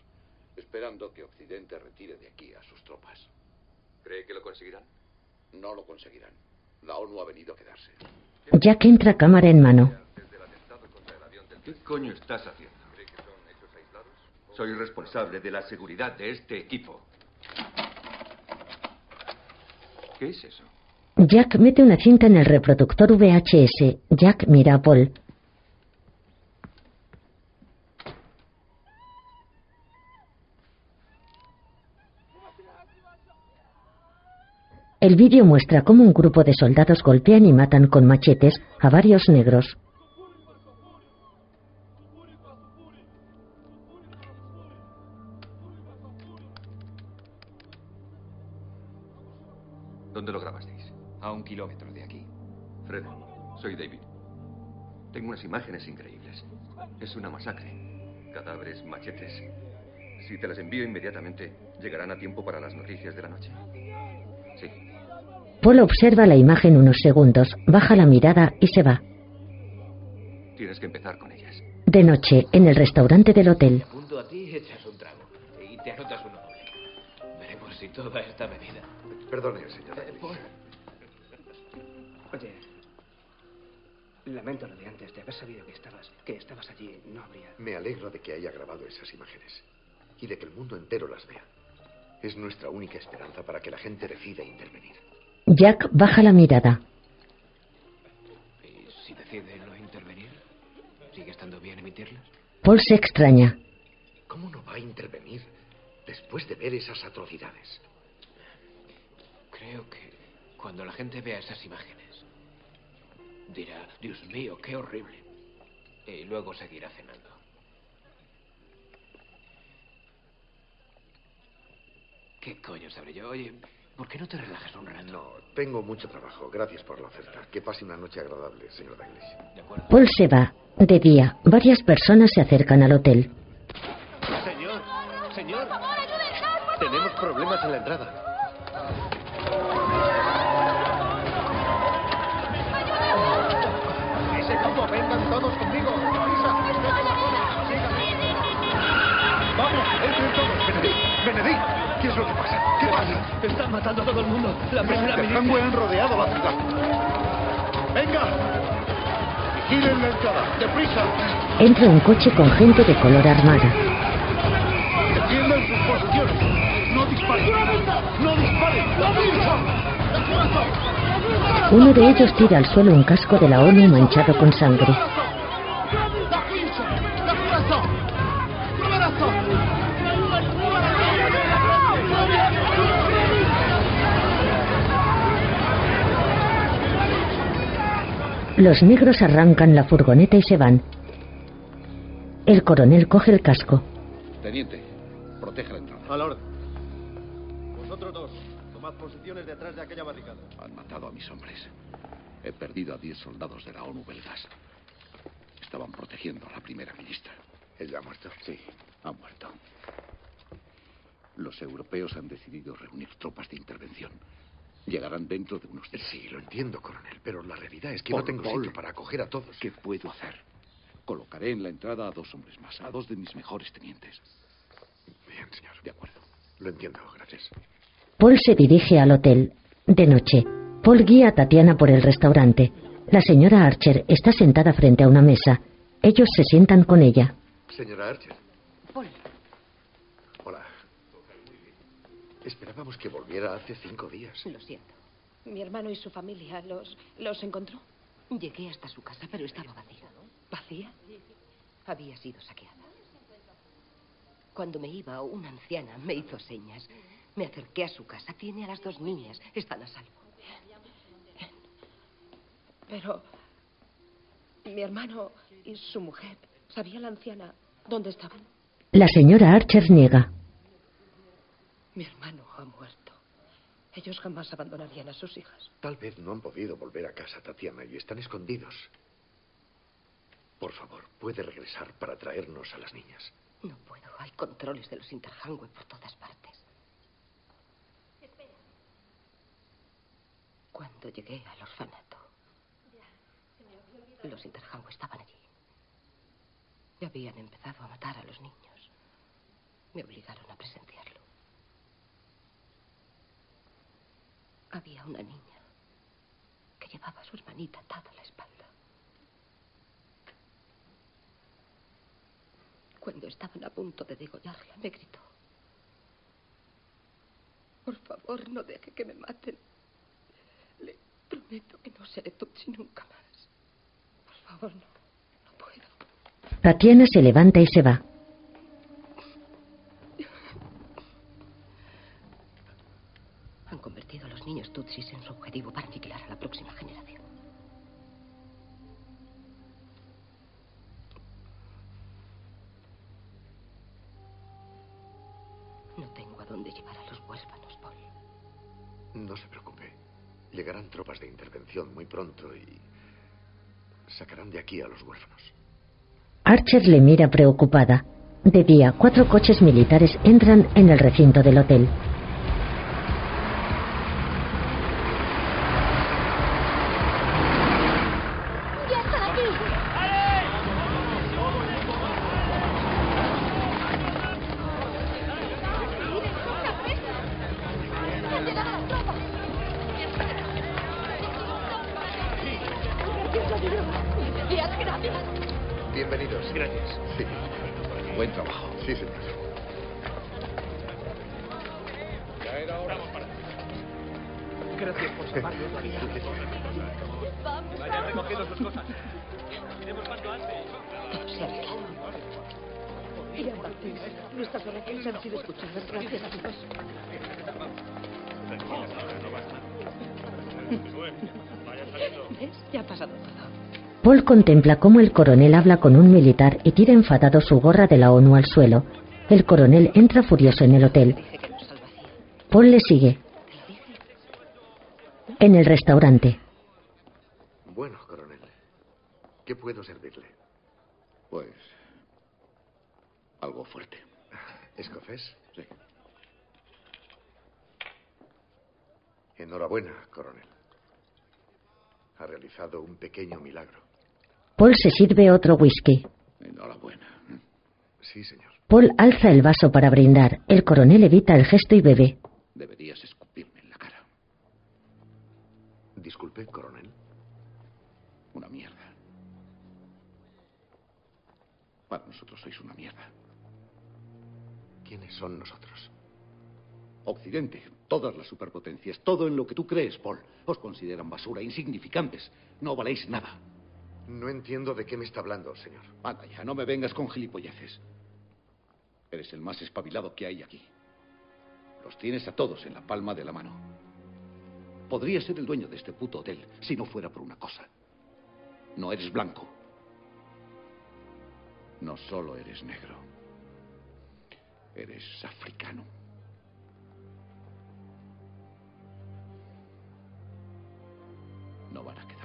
esperando que Occidente retire de aquí a sus tropas. ¿Cree que lo conseguirán? No lo conseguirán. La ONU ha venido a quedarse. Jack entra cámara en mano. ¿Qué coño estás haciendo? Soy responsable de la seguridad de este equipo. ¿Qué es eso? Jack mete una cinta en el reproductor VHS. Jack mira a Paul. El vídeo muestra cómo un grupo de soldados golpean y matan con machetes a varios negros. ¿Dónde lo grabasteis? A un kilómetro de aquí. Fred, soy David. Tengo unas imágenes increíbles. Es una masacre. Cadáveres, machetes. Si te las envío inmediatamente, ¿llegarán a tiempo para las noticias de la noche? Sí. Paul observa la imagen unos segundos, baja la mirada y se va. Tienes que empezar con ellas. De noche, en el restaurante del hotel. Junto a ti echas un trago y te anotas uno doble. Veremos si toda esta bebida. Perdone, señor. Eh, Paul. Oye, lamento lo de antes, de haber sabido que estabas, que estabas allí, no habría... Me alegro de que haya grabado esas imágenes y de que el mundo entero las vea. Es nuestra única esperanza para que la gente decida intervenir. Jack baja la mirada. ¿Y si decide no intervenir? ¿Sigue estando bien emitirlas? Paul se extraña. ¿Cómo no va a intervenir después de ver esas atrocidades? Creo que cuando la gente vea esas imágenes, dirá, Dios mío, qué horrible. Y luego seguirá cenando. ¿Qué coño sabré yo? Oye, ¿por qué no te relajas un rato? No, tengo mucho trabajo. Gracias por la oferta. Que pase una noche agradable, señor Douglas. Paul se va. De día, varias personas se acercan al hotel. Señor, señor. Tenemos problemas en la entrada. ¡Ese grupo! ¡Vengan todos conmigo! ¡Vamos! ¡Entren todos! ¡Benedict! ¿Qué es lo que pasa? ¿Qué pasa? Están matando a todo el mundo. La primera milicia. Han rodeado la ciudad. ¡Venga! ¡Vigilen la entrada! ¡Deprisa! Entra un coche con gente de color armada. ¡Defiendan sus posiciones! ¡No disparen! ¡No disparen! Uno de ellos tira al suelo un casco de la ONU manchado con sangre. Los negros arrancan la furgoneta y se van. El coronel coge el casco. Teniente, proteja la entrada. A la orden. Vosotros dos, tomad posiciones detrás de aquella barricada. Han matado a mis hombres. He perdido a 10 soldados de la ONU belgas. Estaban protegiendo a la primera ministra. ¿Ella ha muerto? Sí, ha muerto. Los europeos han decidido reunir tropas de intervención. Llegarán dentro de unos días. Sí, lo entiendo, coronel, pero la realidad es que Por no tengo Paul. sitio para acoger a todos. ¿Qué puedo hacer? Colocaré en la entrada a dos hombres más, a dos de mis mejores tenientes. Bien, señor. De acuerdo. Lo entiendo, gracias. Paul se dirige al hotel. De noche, Paul guía a Tatiana por el restaurante. La señora Archer está sentada frente a una mesa. Ellos se sientan con ella. Señora Archer. Paul. Hola. Esperábamos que volviera hace cinco días. Lo siento. Mi hermano y su familia los, los encontró. Llegué hasta su casa, pero estaba vacía. ¿Vacía? Había sido saqueada. Cuando me iba, una anciana me hizo señas. Me acerqué a su casa. Tiene a las dos niñas. Están a salvo. Pero mi hermano y su mujer, ¿sabía la anciana dónde estaban? La señora Archer niega. Mi hermano ha muerto. Ellos jamás abandonarían a sus hijas. Tal vez no han podido volver a casa, Tatiana, y están escondidos. Por favor, puede regresar para traernos a las niñas. No puedo. Hay controles de los Interhangwe por todas partes. Cuando llegué al orfanato, los Interhangwe estaban allí. Y habían empezado a matar a los niños. Me obligaron a presenciarlo. Había una niña que llevaba a su hermanita atada a la espalda. Cuando estaban a punto de degollarla, me gritó. Por favor, no deje que me maten. Le prometo que no seré Tutsi nunca más. Por favor, no. No puedo. Tatiana se levanta y se va. Han convertido a los niños Tutsis en su objetivo para aniquilar a la próxima generación. No tengo a dónde llevar a los huérfanos, Paul. No se preocupe. Llegarán tropas de intervención muy pronto y sacarán de aquí a los huérfanos. Archer le mira preocupada. De día, cuatro coches militares entran en el recinto del hotel. Contempla cómo el coronel habla con un militar y tira enfadado su gorra de la ONU al suelo. El coronel entra furioso en el hotel. Paul le sigue. En el restaurante. Bueno, coronel. ¿Qué puedo servirle? Pues. algo fuerte. ¿Escocés? Sí. Enhorabuena, coronel. Ha realizado un pequeño milagro. Paul se sirve otro whisky. Enhorabuena. Sí, señor. Paul alza el vaso para brindar. El coronel evita el gesto y bebe. Deberías escupirme en la cara. Disculpe, coronel. Una mierda. Para nosotros sois una mierda. ¿Quiénes son nosotros? Occidente, todas las superpotencias, todo en lo que tú crees, Paul, os consideran basura, insignificantes. No valéis nada. No entiendo de qué me está hablando, señor. Anda ya, no me vengas con gilipolleces. Eres el más espabilado que hay aquí. Los tienes a todos en la palma de la mano. Podría ser el dueño de este puto hotel si no fuera por una cosa. No eres blanco. No solo eres negro. Eres africano. No van a quedarse,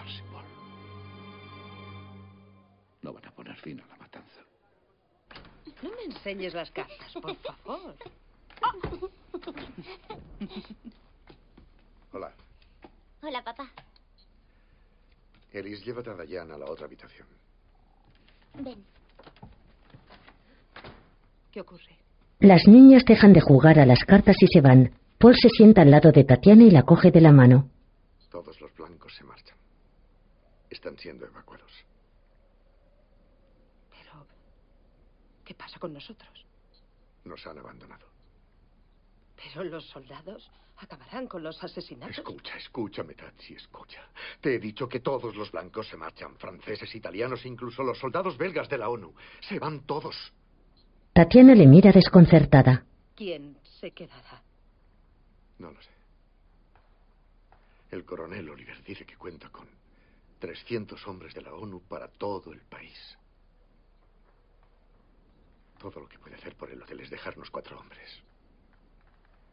No van a poner fin a la matanza. No me enseñes las cartas, por favor. Hola. Hola, papá. Elis, llévate a Diane a la otra habitación. Ven. ¿Qué ocurre? Las niñas dejan de jugar a las cartas y se van. Paul se sienta al lado de Tatiana y la coge de la mano. Todos los blancos se marchan. Están siendo evacuados. Pero, ¿qué pasa con nosotros? Nos han abandonado. Pero los soldados acabarán con los asesinatos. Escucha, escúchame, Tatsi, escucha. Te he dicho que todos los blancos se marchan. Franceses, italianos, incluso los soldados belgas de la ONU. Se van todos. Tatiana le mira desconcertada. ¿Quién se quedará? No lo sé. El coronel Oliver dice que cuenta con 300 hombres de la ONU para todo el país. Todo lo que puede hacer por el hotel es dejarnos cuatro hombres.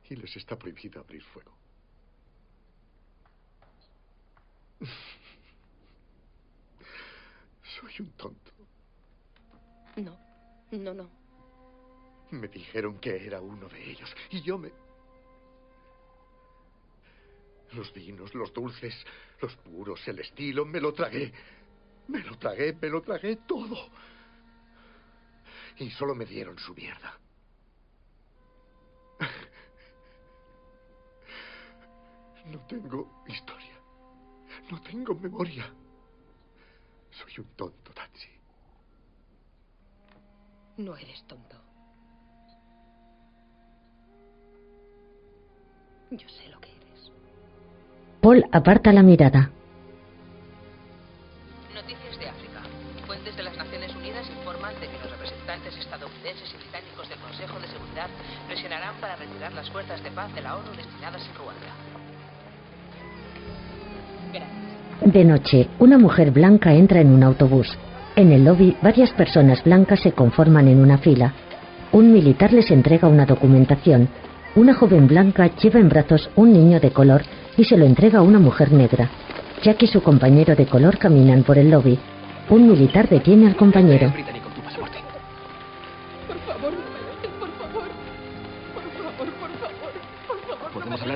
Y les está prohibido abrir fuego. <laughs> Soy un tonto. No, no, no. Me dijeron que era uno de ellos. Y yo me... Los vinos, los dulces, los puros, el estilo, me lo tragué. Me lo tragué, me lo tragué todo. Y solo me dieron su mierda. No tengo historia. No tengo memoria. Soy un tonto, Tatsi. No eres tonto. Yo sé lo que eres. Paul aparta la mirada. Representantes estadounidenses y británicos del Consejo de Seguridad presionarán para retirar las fuerzas de paz de la ONU destinadas en Ruanda. De noche, una mujer blanca entra en un autobús. En el lobby, varias personas blancas se conforman en una fila. Un militar les entrega una documentación. Una joven blanca lleva en brazos un niño de color y se lo entrega a una mujer negra. Jack y su compañero de color caminan por el lobby. Un militar detiene al compañero.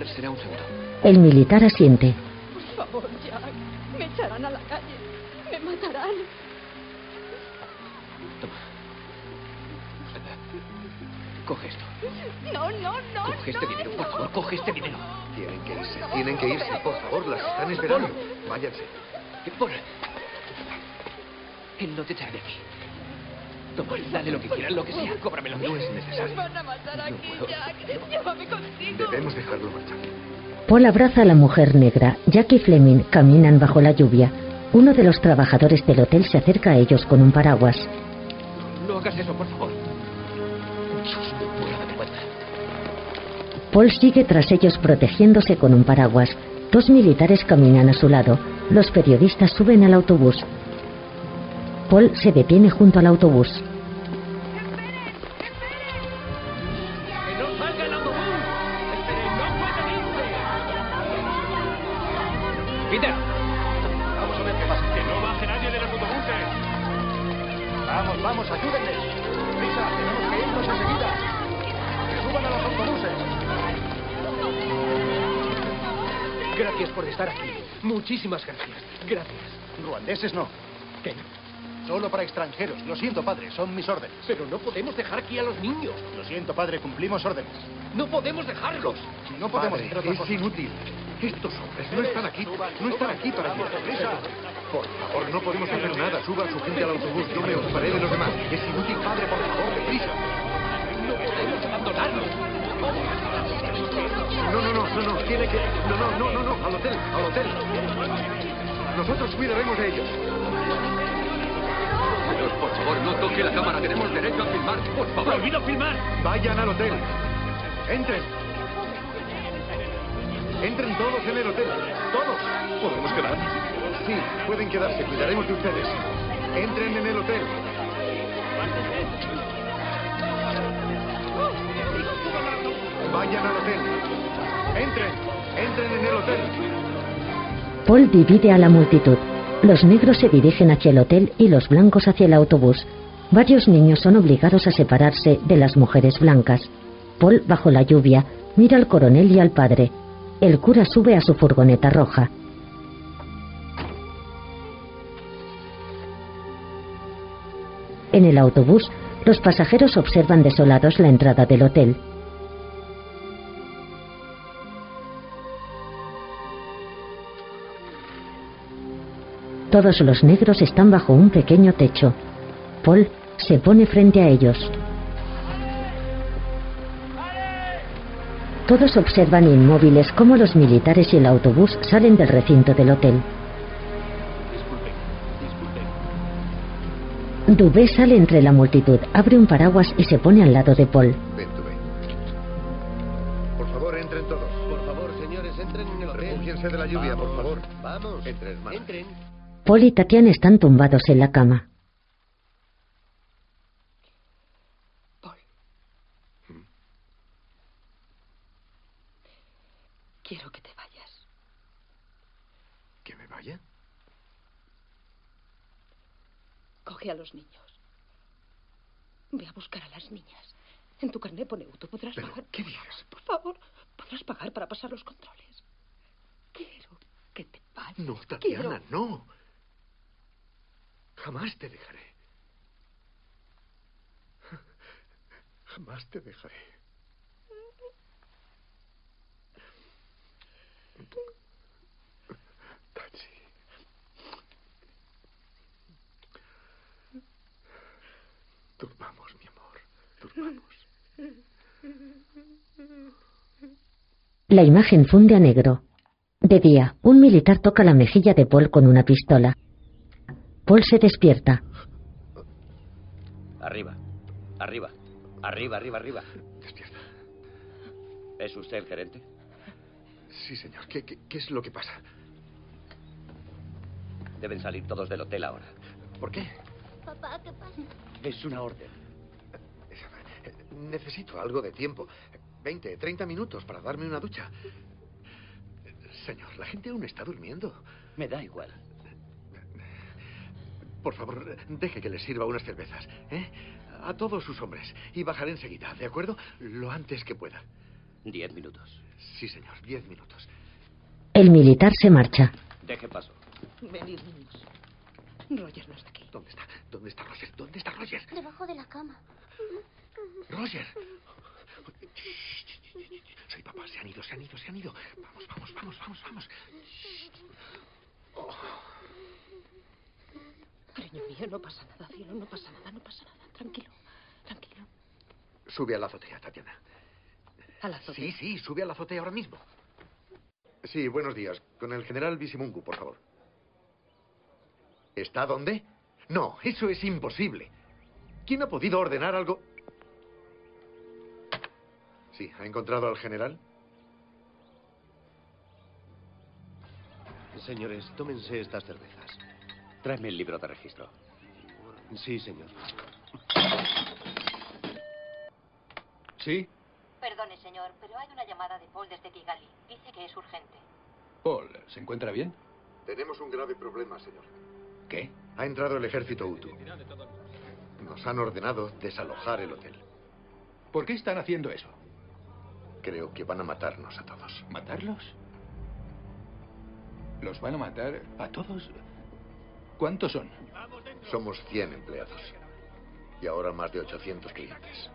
Será un segundo. El militar asiente. Por favor, Jack. Me echarán a la calle. Me matarán. Coge esto. No, no, no. Coge este dinero, por favor, coge este dinero. Tienen que irse, tienen que irse. Por favor, las están esperando. Váyanse. Él no te echará de aquí. Toma, dale lo que quieras, lo que sea, cóbramelo. No es necesario. Nos van a matar aquí, Jack. Llévame contigo. Debemos dejarlo marchar. Paul abraza a la mujer negra. Jack y Fleming caminan bajo la lluvia. Uno de los trabajadores del hotel se acerca a ellos con un paraguas. No hagas eso, por favor. Paul sigue tras ellos protegiéndose con un paraguas. Dos militares caminan a su lado. Los periodistas suben al autobús. Paul se detiene junto al autobús. ¡Que no salga el autobús! ¡Esperen, no pueden irse! ¡Peter! Vamos a ver qué pasa. ¡Que no baje nadie de los autobuses! Vamos, vamos, ayúdenles. Prisa, tenemos que irnos enseguida. Que suban a los autobuses. Gracias por estar aquí. Muchísimas gracias. Gracias. Ruandeses no. ¿Qué? Solo para extranjeros. Lo siento, padre, son mis órdenes. Pero no podemos dejar aquí a los niños. Lo siento, padre, cumplimos órdenes. No podemos dejarlos. No podemos Padre, hacer es cosa. inútil. Estos hombres no están aquí. No están aquí para Vamos, ayudar. deprisa. Por favor, no podemos hacer nada. Suba a su gente al autobús. Yo me ocuparé de los demás. Es inútil, padre, por favor, deprisa. No podemos abandonarlos. No, no, no, no, no. Tiene que. No, no, no, no, no. Al hotel, al hotel. Nosotros cuidaremos de ellos. Por favor, no toque la cámara. Tenemos derecho a filmar. Por favor. ¡Prohibido filmar! Vayan al hotel. Entren. Entren todos en el hotel. Todos. ¿Podemos quedar? Sí, pueden quedarse. Cuidaremos de ustedes. Entren en el hotel. Vayan al hotel. Entren. Entren en el hotel. Paul divide a la multitud. Los negros se dirigen hacia el hotel y los blancos hacia el autobús. Varios niños son obligados a separarse de las mujeres blancas. Paul, bajo la lluvia, mira al coronel y al padre. El cura sube a su furgoneta roja. En el autobús, los pasajeros observan desolados la entrada del hotel. Todos los negros están bajo un pequeño techo. Paul se pone frente a ellos. Todos observan inmóviles cómo los militares y el autobús salen del recinto del hotel. Dubé sale entre la multitud, abre un paraguas y se pone al lado de Paul. Ven, ven. Por favor, entren todos. Por favor, señores, entren en el hotel. Refúgiense de la lluvia, por favor. Vamos. Entren, hermano. Entren. Paul y Tatiana están tumbados en la cama. Paul. Quiero que te vayas. ¿Que me vaya? Coge a los niños. Ve a buscar a las niñas. En tu carnet pone auto. Podrás ¿Pero pagar. ¿Qué dices? Por favor, podrás pagar para pasar los controles. Quiero que te vayas. No, Tatiana, no. Jamás te dejaré. Jamás te dejaré. Tachi. Durmamos, mi amor. Durmamos. La imagen funde a negro. De día, un militar toca la mejilla de Paul con una pistola. Paul se despierta. Arriba. Arriba. Arriba, arriba, arriba. Despierta. ¿Es usted el gerente? Sí, señor. ¿Qué, qué, qué es lo que pasa? Deben salir todos del hotel ahora. ¿Por qué? Papá, ¿qué pasa? Es una orden. Necesito algo de tiempo. 20, 30 minutos para darme una ducha. Señor, la gente aún está durmiendo. Me da igual. Por favor, deje que les sirva unas cervezas. ¿eh? A todos sus hombres. Y bajaré enseguida, ¿de acuerdo? Lo antes que pueda. Diez minutos. Sí, señor, diez minutos. El militar se marcha. Deje paso. Venid, niños. Roger no está aquí. ¿Dónde está? ¿Dónde está Roger? ¿Dónde está Roger? Debajo de la cama. Roger. Soy papá, se han ido, se han ido, se han ido. Vamos, vamos, vamos, vamos, vamos. Cariño mío, no pasa nada, cielo, no pasa nada, no pasa nada. Tranquilo, tranquilo. Sube a la azotea, Tatiana. A la azotea. Sí, sí, sube a la azotea ahora mismo. Sí, buenos días. Con el general Bisimungu, por favor. ¿Está dónde? No, eso es imposible. ¿Quién ha podido ordenar algo? Sí, ¿ha encontrado al general? Señores, tómense estas cervezas. Tráeme el libro de registro. Sí, señor. ¿Sí? Perdone, señor, pero hay una llamada de Paul desde Kigali. Dice que es urgente. Paul, ¿se encuentra bien? Tenemos un grave problema, señor. ¿Qué? Ha entrado el ejército Hutu. Nos han ordenado desalojar el hotel. ¿Por qué están haciendo eso? Creo que van a matarnos a todos. ¿Matarlos? ¿Los van a matar a todos? ¿Cuántos son? Somos 100 empleados. Y ahora más de 800 clientes.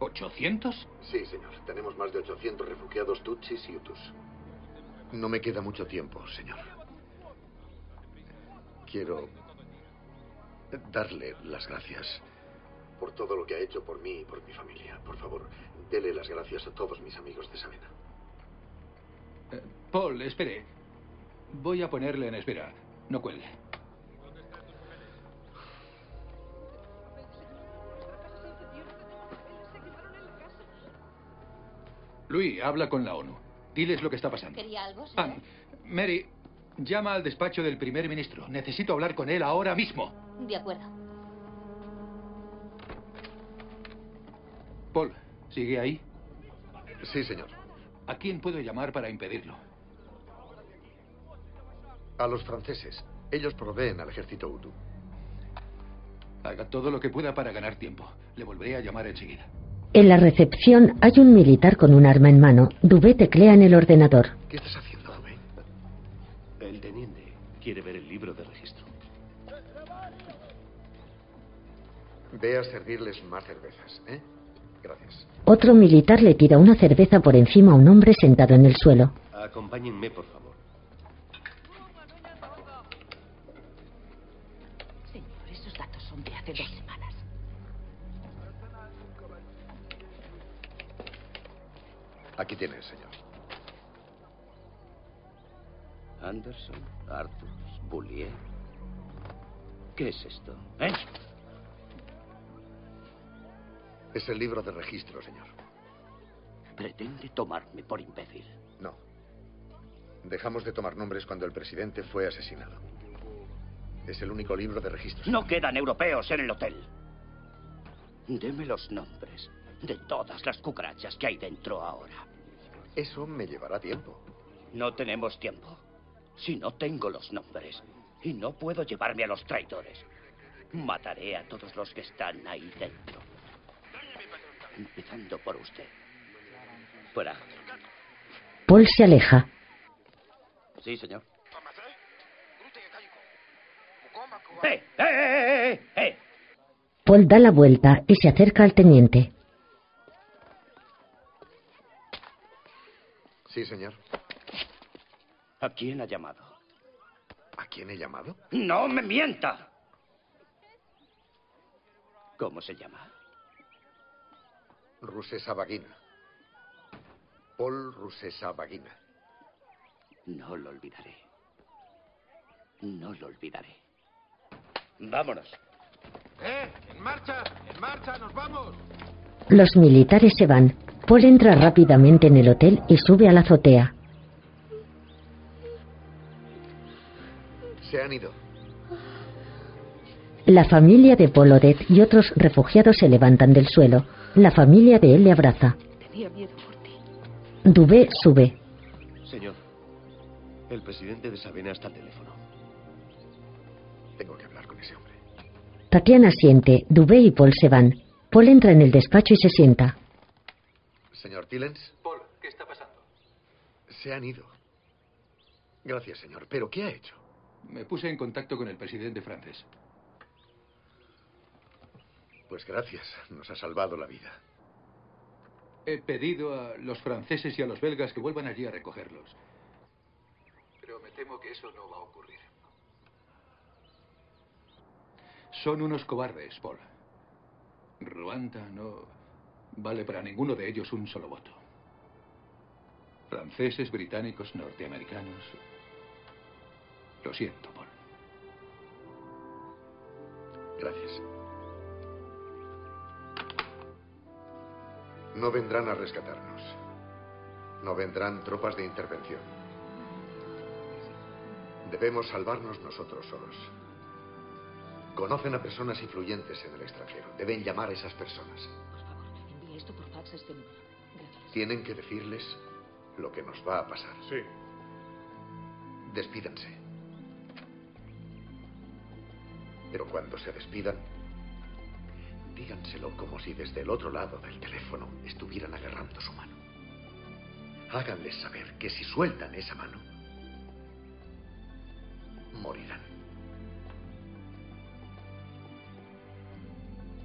¿800? Sí, señor. Tenemos más de 800 refugiados tutsis y hutus. No me queda mucho tiempo, señor. Quiero darle las gracias por todo lo que ha hecho por mí y por mi familia. Por favor, dele las gracias a todos mis amigos de Sabena. Eh, Paul, espere. Voy a ponerle en espera. No cuelgue. Luis, habla con la ONU. Diles lo que está pasando. ¿Quería algo, señor? Ann, Mary, llama al despacho del primer ministro. Necesito hablar con él ahora mismo. De acuerdo. Paul, ¿sigue ahí? Sí, señor. ¿A quién puedo llamar para impedirlo? A los franceses. Ellos proveen al ejército Hutu. Haga todo lo que pueda para ganar tiempo. Le volveré a llamar enseguida. En la recepción hay un militar con un arma en mano. Dubé teclea en el ordenador. ¿Qué estás haciendo, Dubé? El teniente quiere ver el libro de registro. Ve a servirles más cervezas, ¿eh? Gracias. Otro militar le tira una cerveza por encima a un hombre sentado en el suelo. Acompáñenme, por favor. Señor, esos datos son de hace dos semanas. Aquí tienes, señor. Anderson, Arthur, Boulier. ¿Qué es esto? ¿Eh? Es el libro de registro, señor. Pretende tomarme por imbécil. No. Dejamos de tomar nombres cuando el presidente fue asesinado. Es el único libro de registros. No quedan europeos en el hotel. Deme los nombres de todas las cucarachas que hay dentro ahora. Eso me llevará tiempo. No tenemos tiempo. Si no tengo los nombres. Y no puedo llevarme a los traidores. Mataré a todos los que están ahí dentro. Empezando por usted. Fuera. Paul se aleja. Sí, señor. ¡Eh, eh, eh, eh, eh! Paul da la vuelta y se acerca al teniente. Sí, señor. ¿A quién ha llamado? ¿A quién he llamado? ¡No me mienta! ¿Cómo se llama? Rusesa Vagina. Paul Rusesa Vagina. No lo olvidaré. No lo olvidaré. Vámonos. ¡Eh! ¡En marcha! ¡En marcha! ¡Nos vamos! Los militares se van. Paul entra rápidamente en el hotel y sube a la azotea. Se han ido. La familia de Paul Odette y otros refugiados se levantan del suelo. La familia de él le abraza. Tenía miedo por ti. Dubé sube. Señor, el presidente de Sabena está al teléfono. Tengo que hablar con ese hombre. Tatiana siente. Dubé y Paul se van. Paul entra en el despacho y se sienta. Señor Tillens, Paul, ¿qué está pasando? se han ido. Gracias, señor. ¿Pero qué ha hecho? Me puse en contacto con el presidente francés. Pues gracias. Nos ha salvado la vida. He pedido a los franceses y a los belgas que vuelvan allí a recogerlos. Pero me temo que eso no va a ocurrir. Son unos cobardes, Paul. Ruanda no vale para ninguno de ellos un solo voto. Franceses, británicos, norteamericanos. Lo siento, Paul. Gracias. No vendrán a rescatarnos. No vendrán tropas de intervención. Debemos salvarnos nosotros solos. Conocen a personas influyentes en el extranjero. Deben llamar a esas personas. Envíe esto por fax a este número. Gracias. Tienen que decirles lo que nos va a pasar. Sí. Despídanse. Pero cuando se despidan, díganselo como si desde el otro lado del teléfono estuvieran agarrando su mano. Háganles saber que si sueltan esa mano, morirán.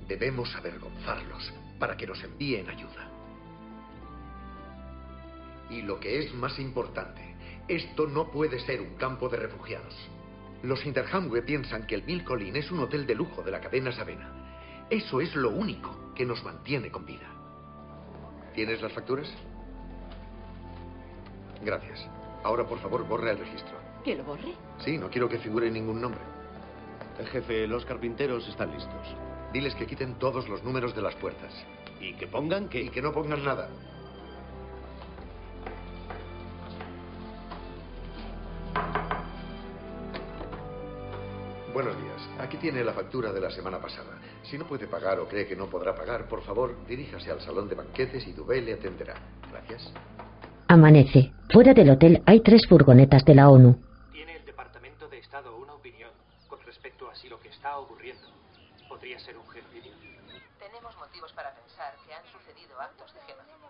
Debemos avergonzarlos para que nos envíen ayuda. Y lo que es más importante, esto no puede ser un campo de refugiados. Los Interhamwe piensan que el Mill Collin es un hotel de lujo de la cadena Sabena. Eso es lo único que nos mantiene con vida. ¿Tienes las facturas? Gracias. Ahora, por favor, borra el registro. ¿Que lo borre? Sí, no quiero que figure ningún nombre. Jefe, los carpinteros están listos. Diles que quiten todos los números de las puertas. Y que pongan que... Y que no pongan nada. Buenos días. Aquí tiene la factura de la semana pasada. Si no puede pagar o cree que no podrá pagar, por favor, diríjase al salón de banquetes y Dubé le atenderá. Gracias. Amanece. Fuera del hotel hay tres furgonetas de la ONU. ¿Tiene el Departamento de Estado una opinión con respecto a si lo que está ocurriendo podría ser un genocidio? Tenemos motivos para pensar que han sucedido actos de genocidio.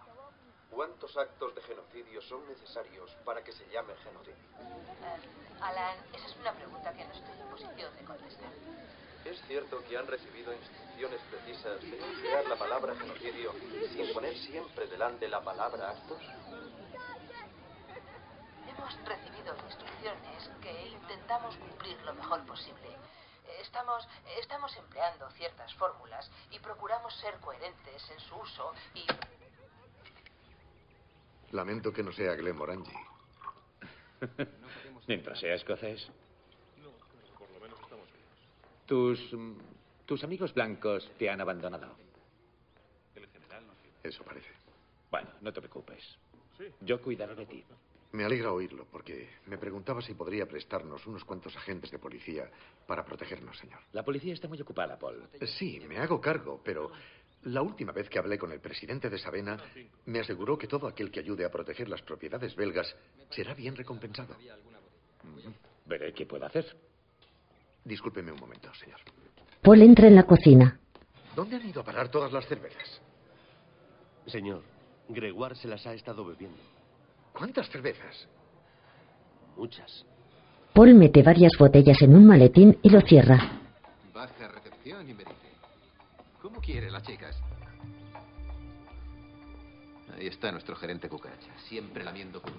¿Cuántos actos de genocidio son necesarios para que se llame genocidio? Eh, Alan, esa es una pregunta que no estoy en posición de contestar. ¿Es cierto que han recibido instrucciones precisas de emplear la palabra genocidio sin poner siempre delante la palabra actos? Hemos recibido instrucciones que intentamos cumplir lo mejor posible. Estamos, estamos empleando ciertas fórmulas y procuramos ser coherentes en su uso y... Lamento que no sea Glen Morangi. <laughs> Mientras sea escocés. Por lo menos estamos vivos. Tus. tus amigos blancos te han abandonado. El general no. Eso parece. Bueno, no te preocupes. Sí. Yo cuidaré de ti. Me alegra oírlo, porque me preguntaba si podría prestarnos unos cuantos agentes de policía para protegernos, señor. La policía está muy ocupada, Paul. Sí, me hago cargo, pero La última vez que hablé con el presidente de Sabena, me aseguró que todo aquel que ayude a proteger las propiedades belgas será bien recompensado. Veré qué puedo hacer. Discúlpeme un momento, señor. Paul entra en la cocina. ¿Dónde han ido a parar todas las cervezas? Señor, Gregoire se las ha estado bebiendo. ¿Cuántas cervezas? Muchas. Paul mete varias botellas en un maletín y lo cierra. Baja a recepción y me dice, ¿cómo quiere las chicas? Ahí está nuestro gerente cucaracha, siempre lamiendo culos.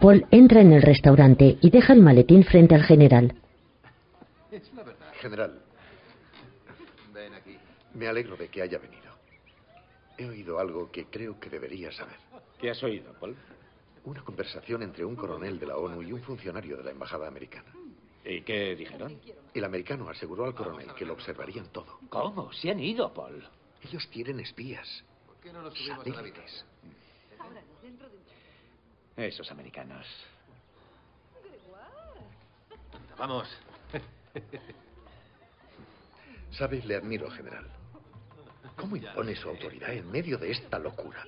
Paul entra en el restaurante y deja el maletín frente al general. Es la verdad. General, Ven aquí. me alegro de que haya venido. He oído algo que creo que debería saber. ¿Qué has oído, Paul? Una conversación entre un coronel de la ONU y un funcionario de la embajada americana. ¿Y qué dijeron? El americano aseguró al coronel que lo observarían todo. ¿Cómo? Se han ido, Paul. Ellos tienen espías. ¿Por qué no nos subimos a la habitación? Esos americanos. Vamos. Sabe, le admiro, general. ¿Cómo impone su autoridad en medio de esta locura?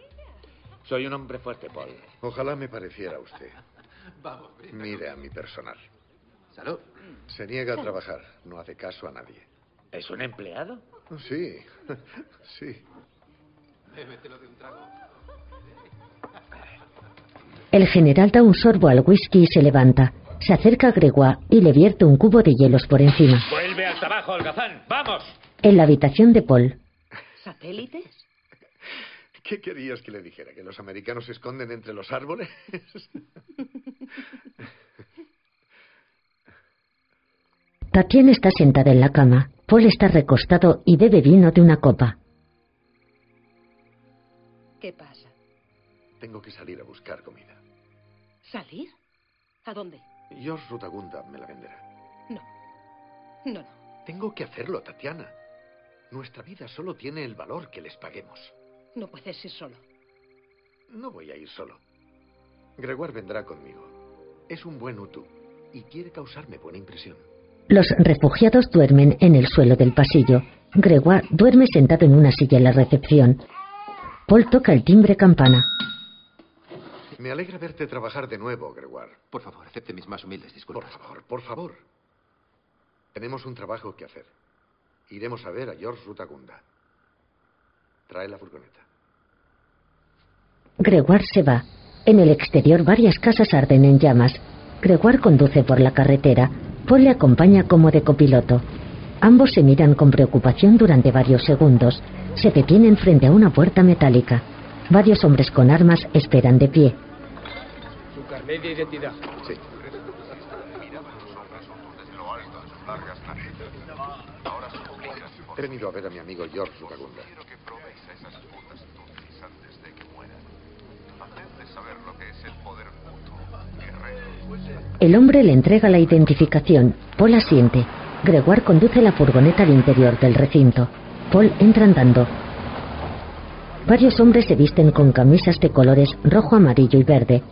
Soy un hombre fuerte, Paul. Ojalá me pareciera usted. <laughs> Vamos, brinda. Mire a mi personal. Salud. Se niega a trabajar, no hace caso a nadie. ¿Es un empleado? Sí, <laughs> sí. Bébetelo de un trago. El general da un sorbo al whisky y se levanta. Se acerca a Gregoire y le vierte un cubo de hielos por encima. Vuelve al trabajo, holgazán. ¡Vamos! En la habitación de Paul, ¿Satélites? ¿Qué querías que le dijera? ¿Que los americanos se esconden entre los árboles? <laughs> Tatiana está sentada en la cama. Paul está recostado y bebe vino de una copa. ¿Qué pasa? Tengo que salir a buscar comida. ¿Salir? ¿A dónde? George Rutagunda me la venderá. No. No, no. Tengo que hacerlo, Tatiana. Nuestra vida solo tiene el valor que les paguemos. No puedes ir solo. No voy a ir solo. Gregoire vendrá conmigo. Es un buen Utu y quiere causarme buena impresión. Los refugiados duermen en el suelo del pasillo. Gregoire duerme sentado en una silla en la recepción. Paul toca el timbre campana. Me alegra verte trabajar de nuevo, Gregoire. Por favor, acepte mis más humildes disculpas. Por favor, por favor. Tenemos un trabajo que hacer. Iremos a ver a George Rutagunda. Trae la furgoneta. Gregoire se va. En el exterior varias casas arden en llamas. Gregoire conduce por la carretera. Paul le acompaña como de copiloto. Ambos se miran con preocupación durante varios segundos. Se detienen frente a una puerta metálica. Varios hombres con armas esperan de pie. Su carnet de identidad. Sí. He venido a ver a mi amigo George Rutagunda. El hombre le entrega la identificación. Paul asiente. Gregoire conduce la furgoneta al interior del recinto. Paul entra andando. Varios hombres se visten con camisas de colores rojo, amarillo y verde.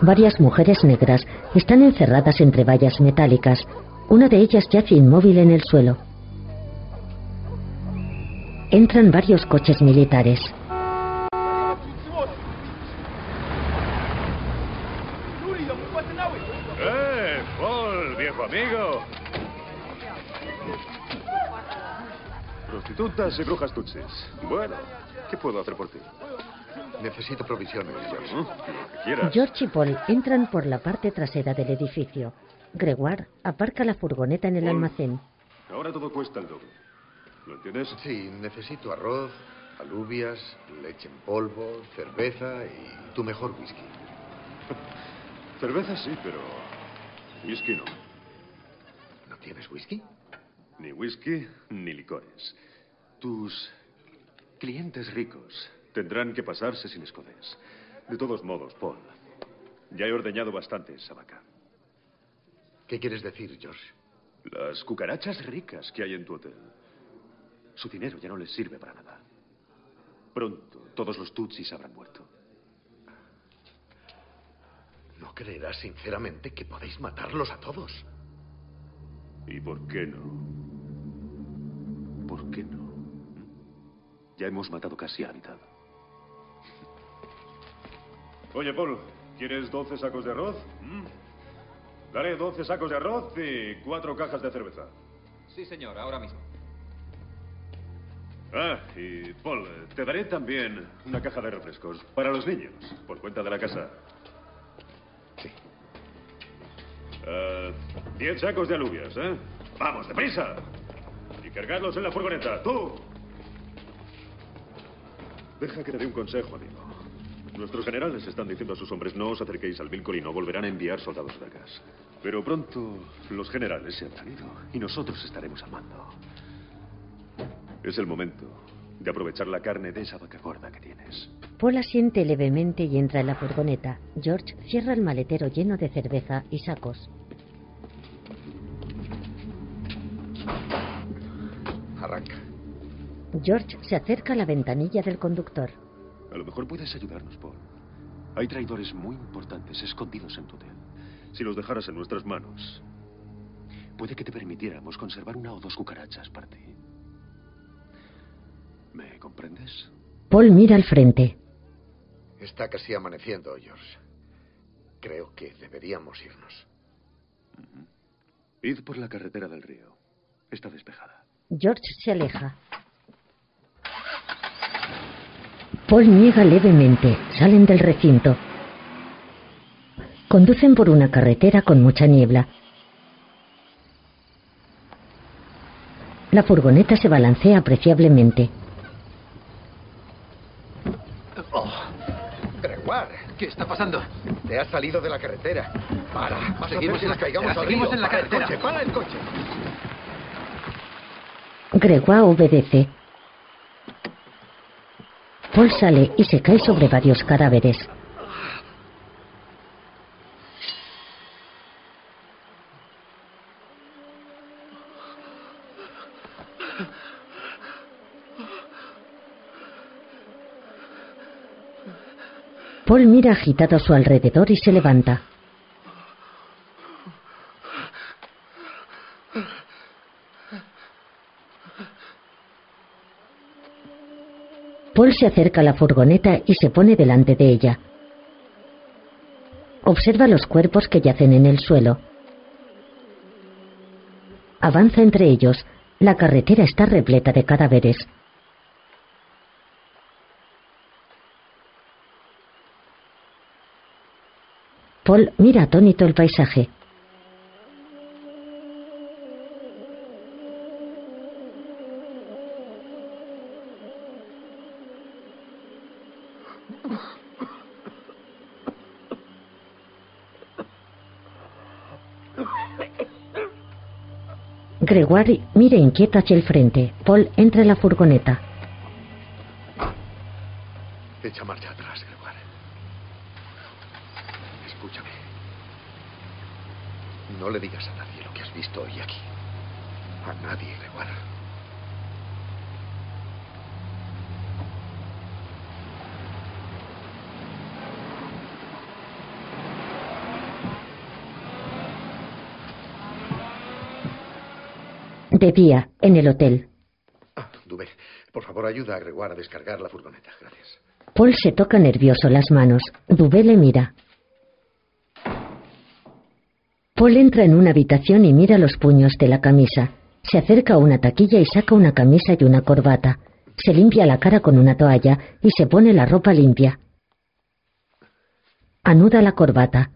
Varias mujeres negras están encerradas entre vallas metálicas. Una de ellas yace inmóvil en el suelo. Entran varios coches militares. ¡Eh, Paul, viejo amigo! Prostitutas y brujas tutsis. Bueno, ¿qué puedo hacer por ti? Necesito provisiones, George. Mm, Lo que quieras. George y Paul entran por la parte trasera del edificio. Gregoire aparca la furgoneta en el Paul. almacén. Ahora todo cuesta el doble. ¿Lo entiendes? Sí, necesito arroz, alubias, leche en polvo, cerveza y tu mejor whisky. <laughs> Cerveza sí, pero whisky no. ¿No tienes whisky? Ni whisky ni licores. Tus clientes ricos tendrán que pasarse sin escodes. De todos modos, Paul, ya he ordeñado bastante esa vaca. ¿Qué quieres decir, George? Las cucarachas ricas que hay en tu hotel. Su dinero ya no les sirve para nada. Pronto todos los Tutsis habrán muerto. ¿No creerás sinceramente que podéis matarlos a todos? ¿Y por qué no? ¿Por qué no? Ya hemos matado casi a la mitad. Oye, Paul, ¿quieres 12 sacos de arroz? ¿Mm? Daré 12 sacos de arroz y cuatro cajas de cerveza. Sí, señor, ahora mismo. Ah, y Paul, te daré también una caja de refrescos para los niños, por cuenta de la casa. Sí. Ah, diez sacos de alubias, ¿eh? Vamos, deprisa. Y cargadlos en la furgoneta. ¡Tú! Deja que te dé un consejo, amigo. Nuestros generales están diciendo a sus hombres no os acerquéis al Vilcor y no volverán a enviar soldados belgas. Pero pronto los generales se habrán ido y nosotros estaremos al mando. Es el momento de aprovechar la carne de esa vaca gorda que tienes. Paul asiente levemente y entra en la furgoneta. George cierra el maletero lleno de cerveza y sacos. Arranca. George se acerca a la ventanilla del conductor. A lo mejor puedes ayudarnos, Paul. Hay traidores muy importantes escondidos en tu hotel. Si los dejaras en nuestras manos, puede que te permitiéramos conservar una o dos cucarachas para ti. ¿Me comprendes? Paul mira al frente. Está casi amaneciendo, George. Creo que deberíamos irnos. Id por la carretera del río. Está despejada. George se aleja. Paul niega levemente. Salen del recinto. Conducen por una carretera con mucha niebla. La furgoneta se balancea apreciablemente. Oh, Gregoire, ¿Qué está pasando? te has salido de la carretera. Para. Vas Seguimos en nos la caigamos carretera, seguimos en la Para el carretera. coche, para el coche. Gregoire obedece. Paul sale y se cae sobre varios cadáveres. Paul mira agitado a su alrededor y se levanta. Paul se acerca a la furgoneta y se pone delante de ella. Observa los cuerpos que yacen en el suelo. Avanza entre ellos. La carretera está repleta de cadáveres. Paul mira atónito el paisaje. Gregoire mira inquieto hacia el frente. Paul entra en la furgoneta. Echa marcha atrás, Gregoire. Escúchame. No le digas a nadie lo que has visto hoy aquí. A nadie, Gregoire. De día, en el hotel. Dubé, por favor, ayuda a Gregoire a descargar la furgoneta. Gracias. Paul se toca nervioso las manos. Dubé le mira. Paul entra en una habitación y mira los puños de la camisa. Se acerca a una taquilla y saca una camisa y una corbata. Se limpia la cara con una toalla y se pone la ropa limpia. Anuda la corbata.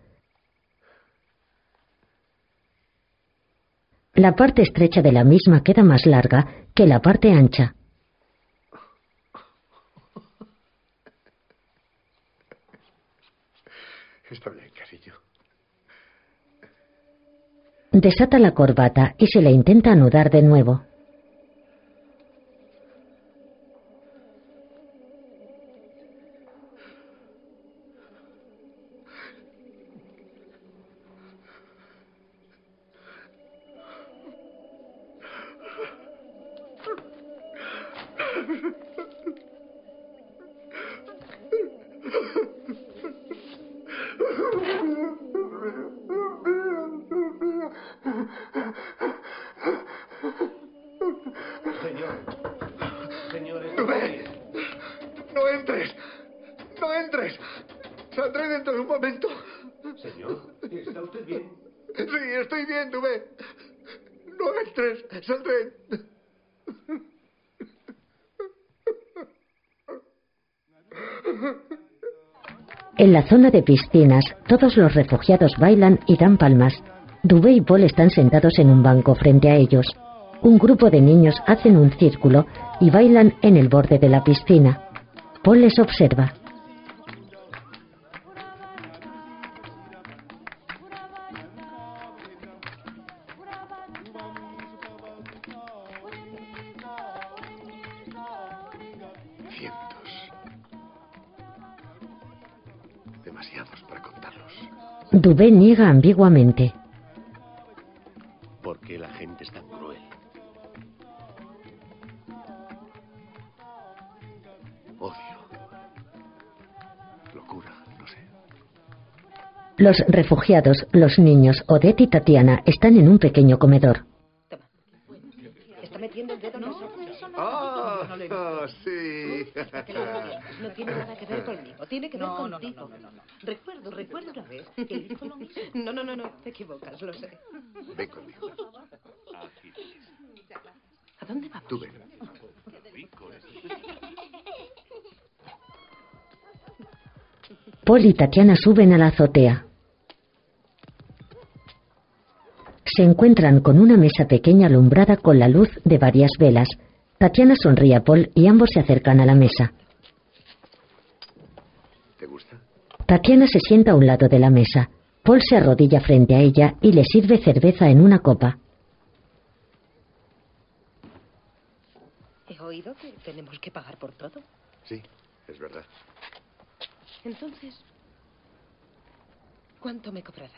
La parte estrecha de la misma queda más larga que la parte ancha. Está bien, cariño. Desata la corbata y se la intenta anudar de nuevo. Zona de piscinas, todos los refugiados bailan y dan palmas. Dubé y Paul están sentados en un banco frente a ellos. Un grupo de niños hacen un círculo y bailan en el borde de la piscina. Paul les observa. Dubé niega ambiguamente. ¿Por qué la gente es tan cruel? Odio. Locura, no sé. Los refugiados, los niños, Odette y Tatiana están en un pequeño comedor. Está metiendo el dedo en eso. Ah, No, ah, sí. No tiene nada que ver <laughs> conmigo, tiene que ver No, no, contigo. no, no, no, Dijo lo mismo. <laughs> No, no, no, no, te equivocas, lo sé. Ven conmigo. ¿A dónde vamos? Tú ven. Paul y Tatiana suben a la azotea. Se encuentran con una mesa pequeña alumbrada con la luz de varias velas. Tatiana sonríe a Paul y ambos se acercan a la mesa. ¿Te gusta? Tatiana se sienta a un lado de la mesa. Paul se arrodilla frente a ella y le sirve cerveza en una copa. He oído que tenemos que pagar por todo. Sí, es verdad. Entonces, ¿cuánto me cobrarás?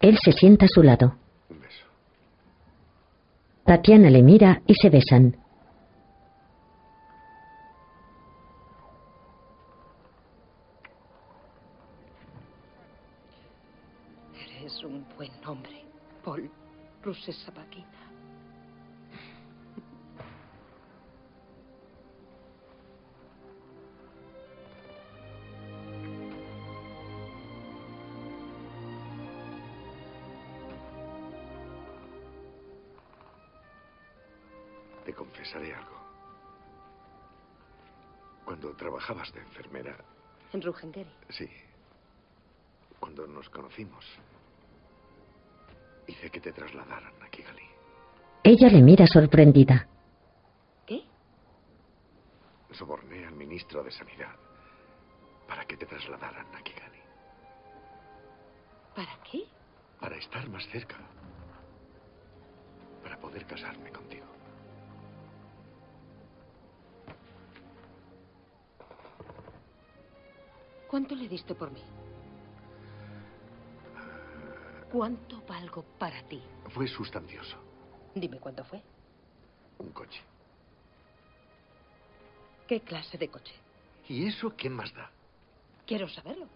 Él se sienta a su lado. Un beso. Tatiana le mira y se besan. Rusesabagina. Te confesaré algo. Cuando trabajabas de enfermera, En Ruhengeri. sí. Cuando nos conocimos, hice que te trasladaran a Kigali. Ella le mira sorprendida. Soborné al ministro de Sanidad para que te trasladaran a Kigali. ¿Para qué? Para estar más cerca. Para poder casarme contigo. ¿Cuánto le diste por mí? ¿Cuánto valgo para ti? Fue sustancioso. Dime cuánto fue. Un coche. ¿Qué clase de coche? ¿Y eso qué más da? Quiero saberlo.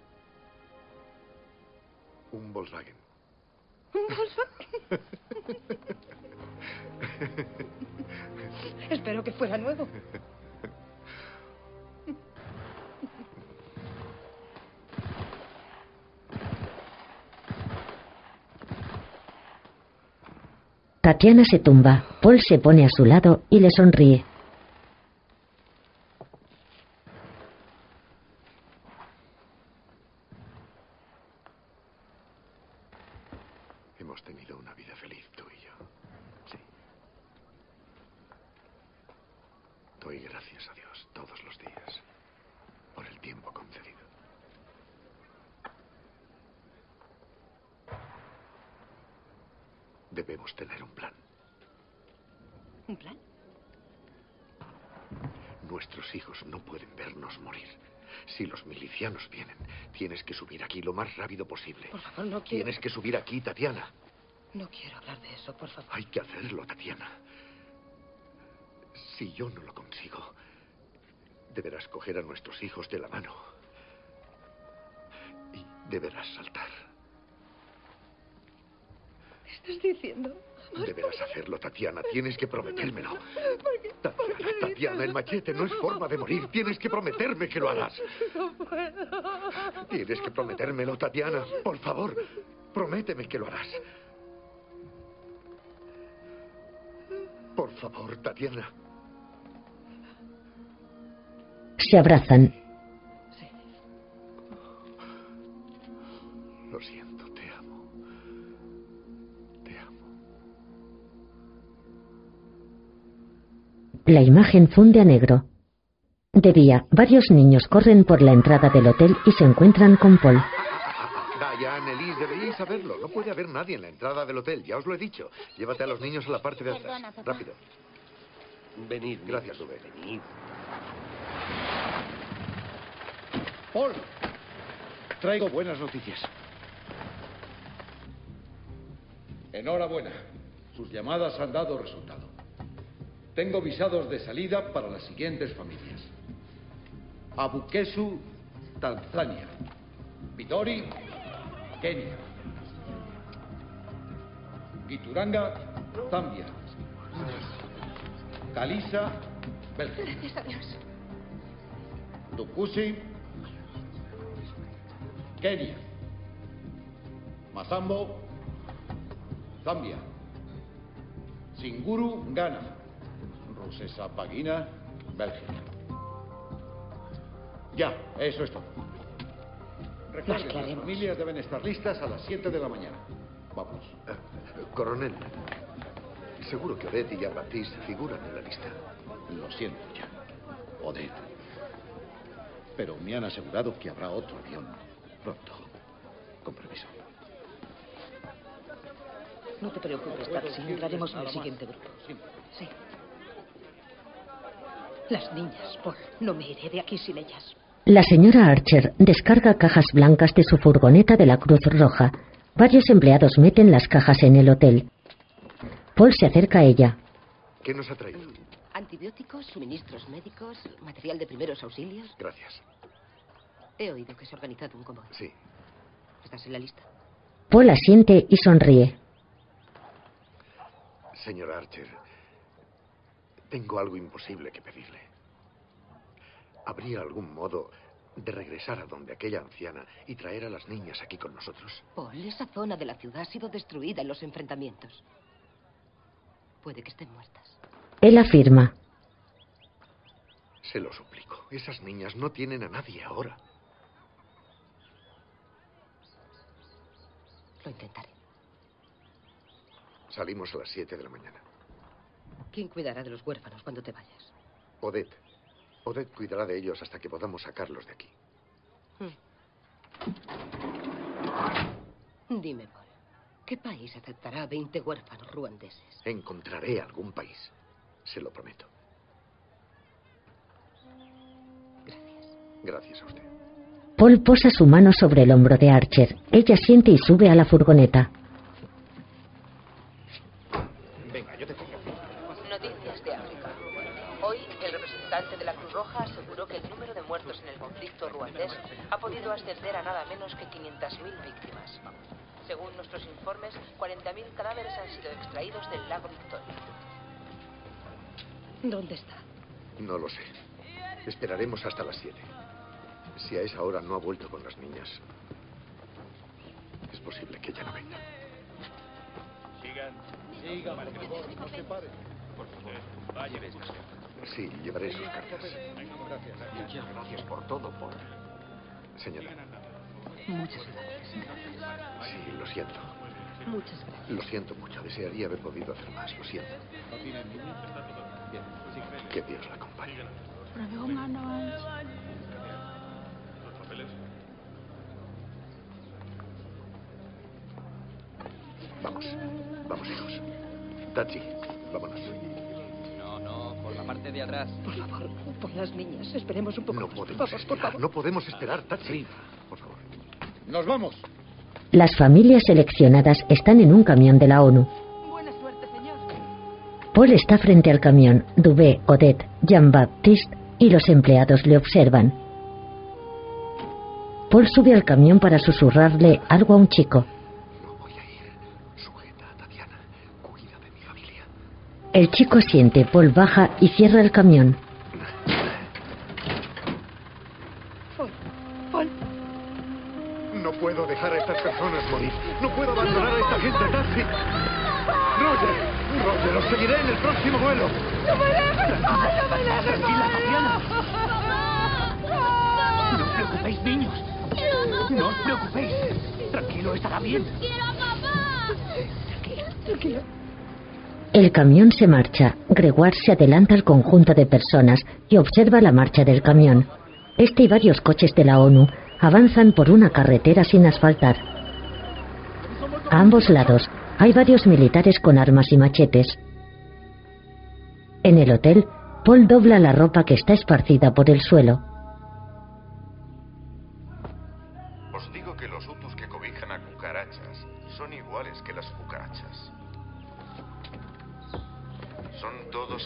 Un Volkswagen. ¿Un Volkswagen? <laughs> Espero que fuera nuevo. Tatiana se tumba. Paul se pone a su lado y le sonríe. Hemos tenido una vida feliz, tú y yo. Sí. Doy gracias a Dios todos los días por el tiempo concedido. Debemos tener un plan. ¿Un plan? Nuestros hijos no pueden vernos morir. Si los milicianos vienen, tienes que subir aquí lo más rápido posible. Por favor, no quiero. Tienes que subir aquí, Tatiana. No quiero hablar de eso, por favor. Hay que hacerlo, Tatiana. Si yo no lo consigo, deberás coger a nuestros hijos de la mano. Y deberás saltar. ¿Qué estás diciendo? Deberás hacerlo, Tatiana. Tienes que prometérmelo. Tatiana, Tatiana, el machete no es forma de morir. Tienes que prometerme que lo harás. No puedo. Tienes que prometérmelo, Tatiana. Por favor, prométeme que lo harás. Por favor, Tatiana. Se abrazan. Lo siento, te amo. Te amo. La imagen funde a negro. De día, varios niños corren por la entrada del hotel y se encuentran con Paul. Diane, Elise, deberíais saberlo. No puede haber nadie en la entrada del hotel, ya os lo he dicho. Llévate a los niños a la parte de atrás. Perdona, papá. Rápido. Venid. Gracias, Rubén. Venid. Paul, traigo buenas noticias. Enhorabuena. Sus llamadas han dado resultado. Tengo visados de salida para las siguientes familias. Abukesu, Tanzania. Midori, Kenia. Gituranga, Zambia. Kalisa, Bélgica. Gracias a Dios. Tukusi, Kenia. Masambo, Zambia. Singuru, Ghana. Rusesa Pagina, Bélgica. Ya, eso es todo. Recuerden, las familias deben estar listas a las 7 de la mañana. Vamos. Coronel, seguro que Odette y Jean-Baptiste figuran en la lista. Lo siento, ya. Odette. Pero me han asegurado que habrá otro avión pronto. Con permiso. No te preocupes, Taxi. Entraremos en el siguiente grupo. Sí. Las niñas, Paul. No me iré de aquí sin ellas. La señora Archer descarga cajas blancas de su furgoneta de la Cruz Roja. Varios empleados meten las cajas en el hotel. Paul se acerca a ella. ¿Qué nos ha traído? Antibióticos, suministros médicos, material de primeros auxilios. Gracias. He oído que se ha organizado un convoy. Sí. ¿Estás en la lista? Paul asiente y sonríe. Señor Archer, tengo algo imposible que pedirle. ¿Habría algún modo de regresar a donde aquella anciana y traer a las niñas aquí con nosotros? Paul, esa zona de la ciudad ha sido destruida en los enfrentamientos. Puede que estén muertas. Él afirma. Se lo suplico. Esas niñas no tienen a nadie ahora. Lo intentaré. Salimos a las 7 de la mañana. ¿Quién cuidará de los huérfanos cuando te vayas? Odette. Odette cuidará de ellos hasta que podamos sacarlos de aquí. Dime, Paul, ¿qué país aceptará a 20 huérfanos ruandeses? Encontraré algún país. Se lo prometo. Gracias a usted. Paul posa su mano sobre el hombro de Archer. Ella siente y sube a la furgoneta. Podido ascender a nada menos que 500.000 víctimas. Según nuestros informes, 40.000 cadáveres han sido extraídos del lago Victoria. ¿Dónde está? No lo sé. Esperaremos hasta las 7. Si a esa hora no ha vuelto con las niñas, es posible que ya no venga. Sigan. Sigan, por favor, no se paren. Por favor, vaya de estas cartas. Sí, llevaré sus cartas. Gracias. Muchas gracias por todo, Paul. Señora. Muchas gracias. Sí, lo siento. Muchas gracias. Lo siento mucho. Desearía haber podido hacer más. Lo siento. Que Dios la acompañe. Los papeles. Vamos. Vamos, hijos. Tachi, vámonos. Por la parte de atrás. Por favor, por las niñas. Esperemos un poco No más. podemos Vamos, por esperar. favor. No podemos esperar, Tachi. Por favor. Nos vamos. Las familias seleccionadas están en un camión de la ONU. Buena suerte, señor. Paul está frente al camión. Dubé, Odette, Jean-Baptiste y los empleados le observan. Paul sube al camión para susurrarle algo a un chico. El chico asiente, Paul baja y cierra el camión. Camión se marcha. Gregoire se adelanta al conjunto de personas y observa la marcha del camión. Este y varios coches de la ONU avanzan por una carretera sin asfaltar. A ambos lados hay varios militares con armas y machetes. En el hotel, Paul dobla la ropa que está esparcida por el suelo.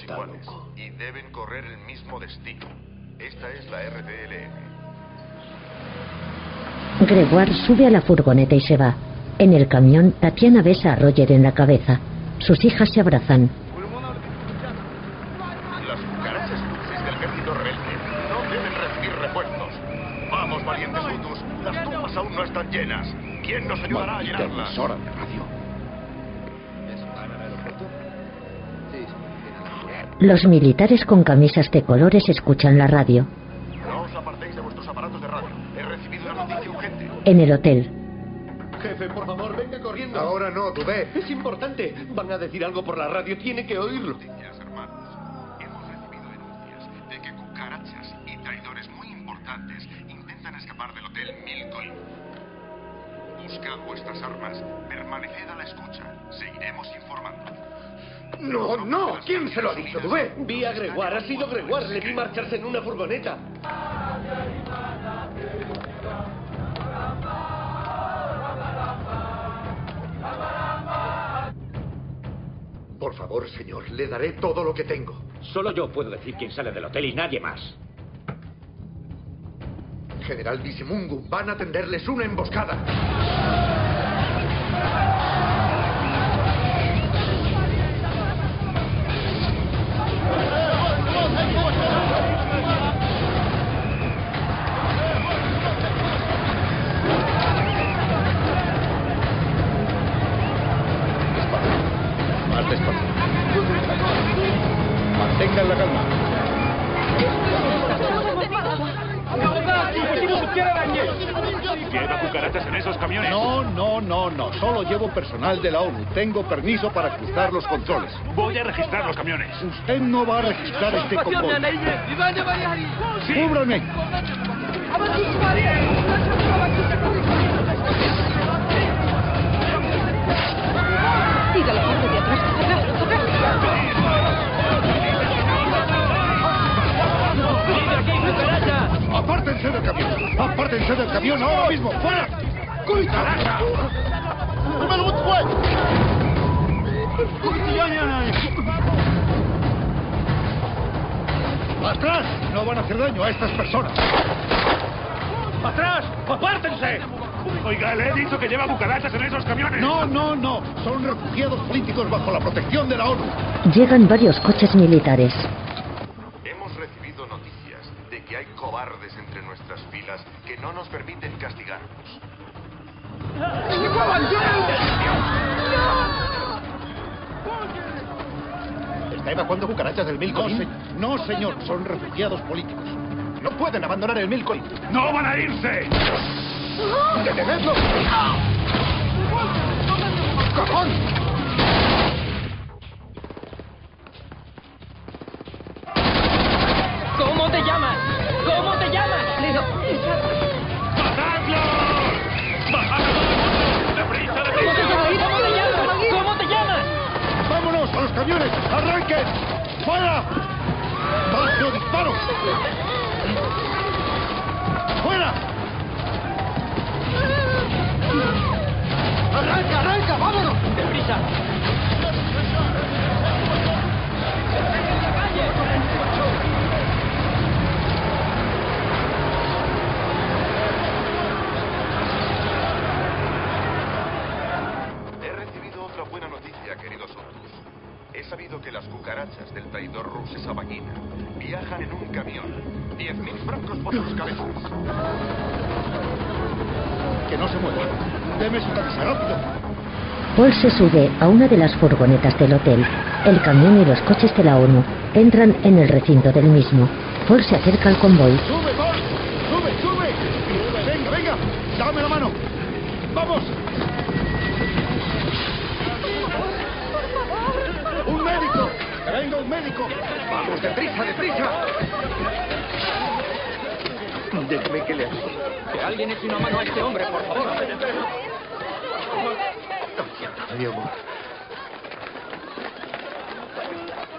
Iguales y deben correr el mismo destino. Esta es la RDLN. Gregoire sube a la furgoneta y se va. En el camión, Tatiana besa a Roger en la cabeza. Sus hijas se abrazan. Las cucarachas dulces del ejército rebelde no deben recibir refuerzos. Vamos, valientes hutus. Las tumbas aún no están llenas. ¿Quién nos ayudará a llenarlas? emisora de radio. Los militares con camisas de colores escuchan la radio. No os apartéis de vuestros aparatos de radio. He recibido una noticia urgente. En el hotel, Jefe, por favor, venga corriendo. Ahora no, Dubé. Es importante. Van a decir algo por la radio. Tiene que oírlo. Noticias, hermanos. Hemos recibido denuncias de que cucarachas y traidores muy importantes intentan escapar del hotel Milcoin. Buscad vuestras armas. Permaneced a la escucha. Seguiremos informando. No, no. ¿Quién se lo ha dicho, Dubé? Vi a Gregoire. Ha sido Gregoire. Le vi marcharse en una furgoneta. Por favor, señor, le daré todo lo que tengo. Solo yo puedo decir quién sale del hotel y nadie más. General Bisimungu, van a tenderles una emboscada. Mantengan la calma. ¿Lleva cucarachas en esos camiones? No, no, no, no. Solo llevo personal de la ONU. Tengo permiso para cruzar los controles. Voy a registrar los camiones. Usted no va a registrar este convoy. ¡Cúbrame! Siga ¡Apártense del camión! ¡Apártense del camión ahora mismo! ¡Fuera! ¡Cuidado! ¡Atrás! No van a hacer daño a estas personas. ¡Atrás! ¡Apártense! Oiga, le he dicho que lleva cucarachas en esos camiones. No, no, no. Son refugiados políticos bajo la protección de la ONU. llegan varios coches militares. Nos permiten castigarnos. ¿Está evacuando cucarachas del No, Milcoin? se- no, señor. Son refugiados políticos. No pueden abandonar el Milcoin. ¡No van a irse! ¡Detenedlo! ¡Cojón! ¿Cómo te llamas? ¿Cómo te llamas? Leo, ¡Vámonos a los camiones! ¡Arranquen! ¡Fuera! ¡Bajo disparos! ¡Fuera! ¡Arranca, arranca! ¡Vámonos! ¡Deprisa! He recibido otra He sabido que las cucarachas tremendo rus esa. Viajan en un camión. 10.000 francos por sus cabezas. Que no se mueva. Deme su camisa, rápido. Paul se sube a una de las furgonetas del hotel. El camión y los coches de la ONU entran en el recinto del mismo. Paul se acerca al convoy. ¡Sube, Paul! ¡Sube, sube! Venga, venga. Dame la mano. ¡Vamos! ¡Que venga un médico! ¡Vamos, deprisa, deprisa! Déjeme que le ayude. Que alguien eche una mano a este hombre, por favor. Mi amor.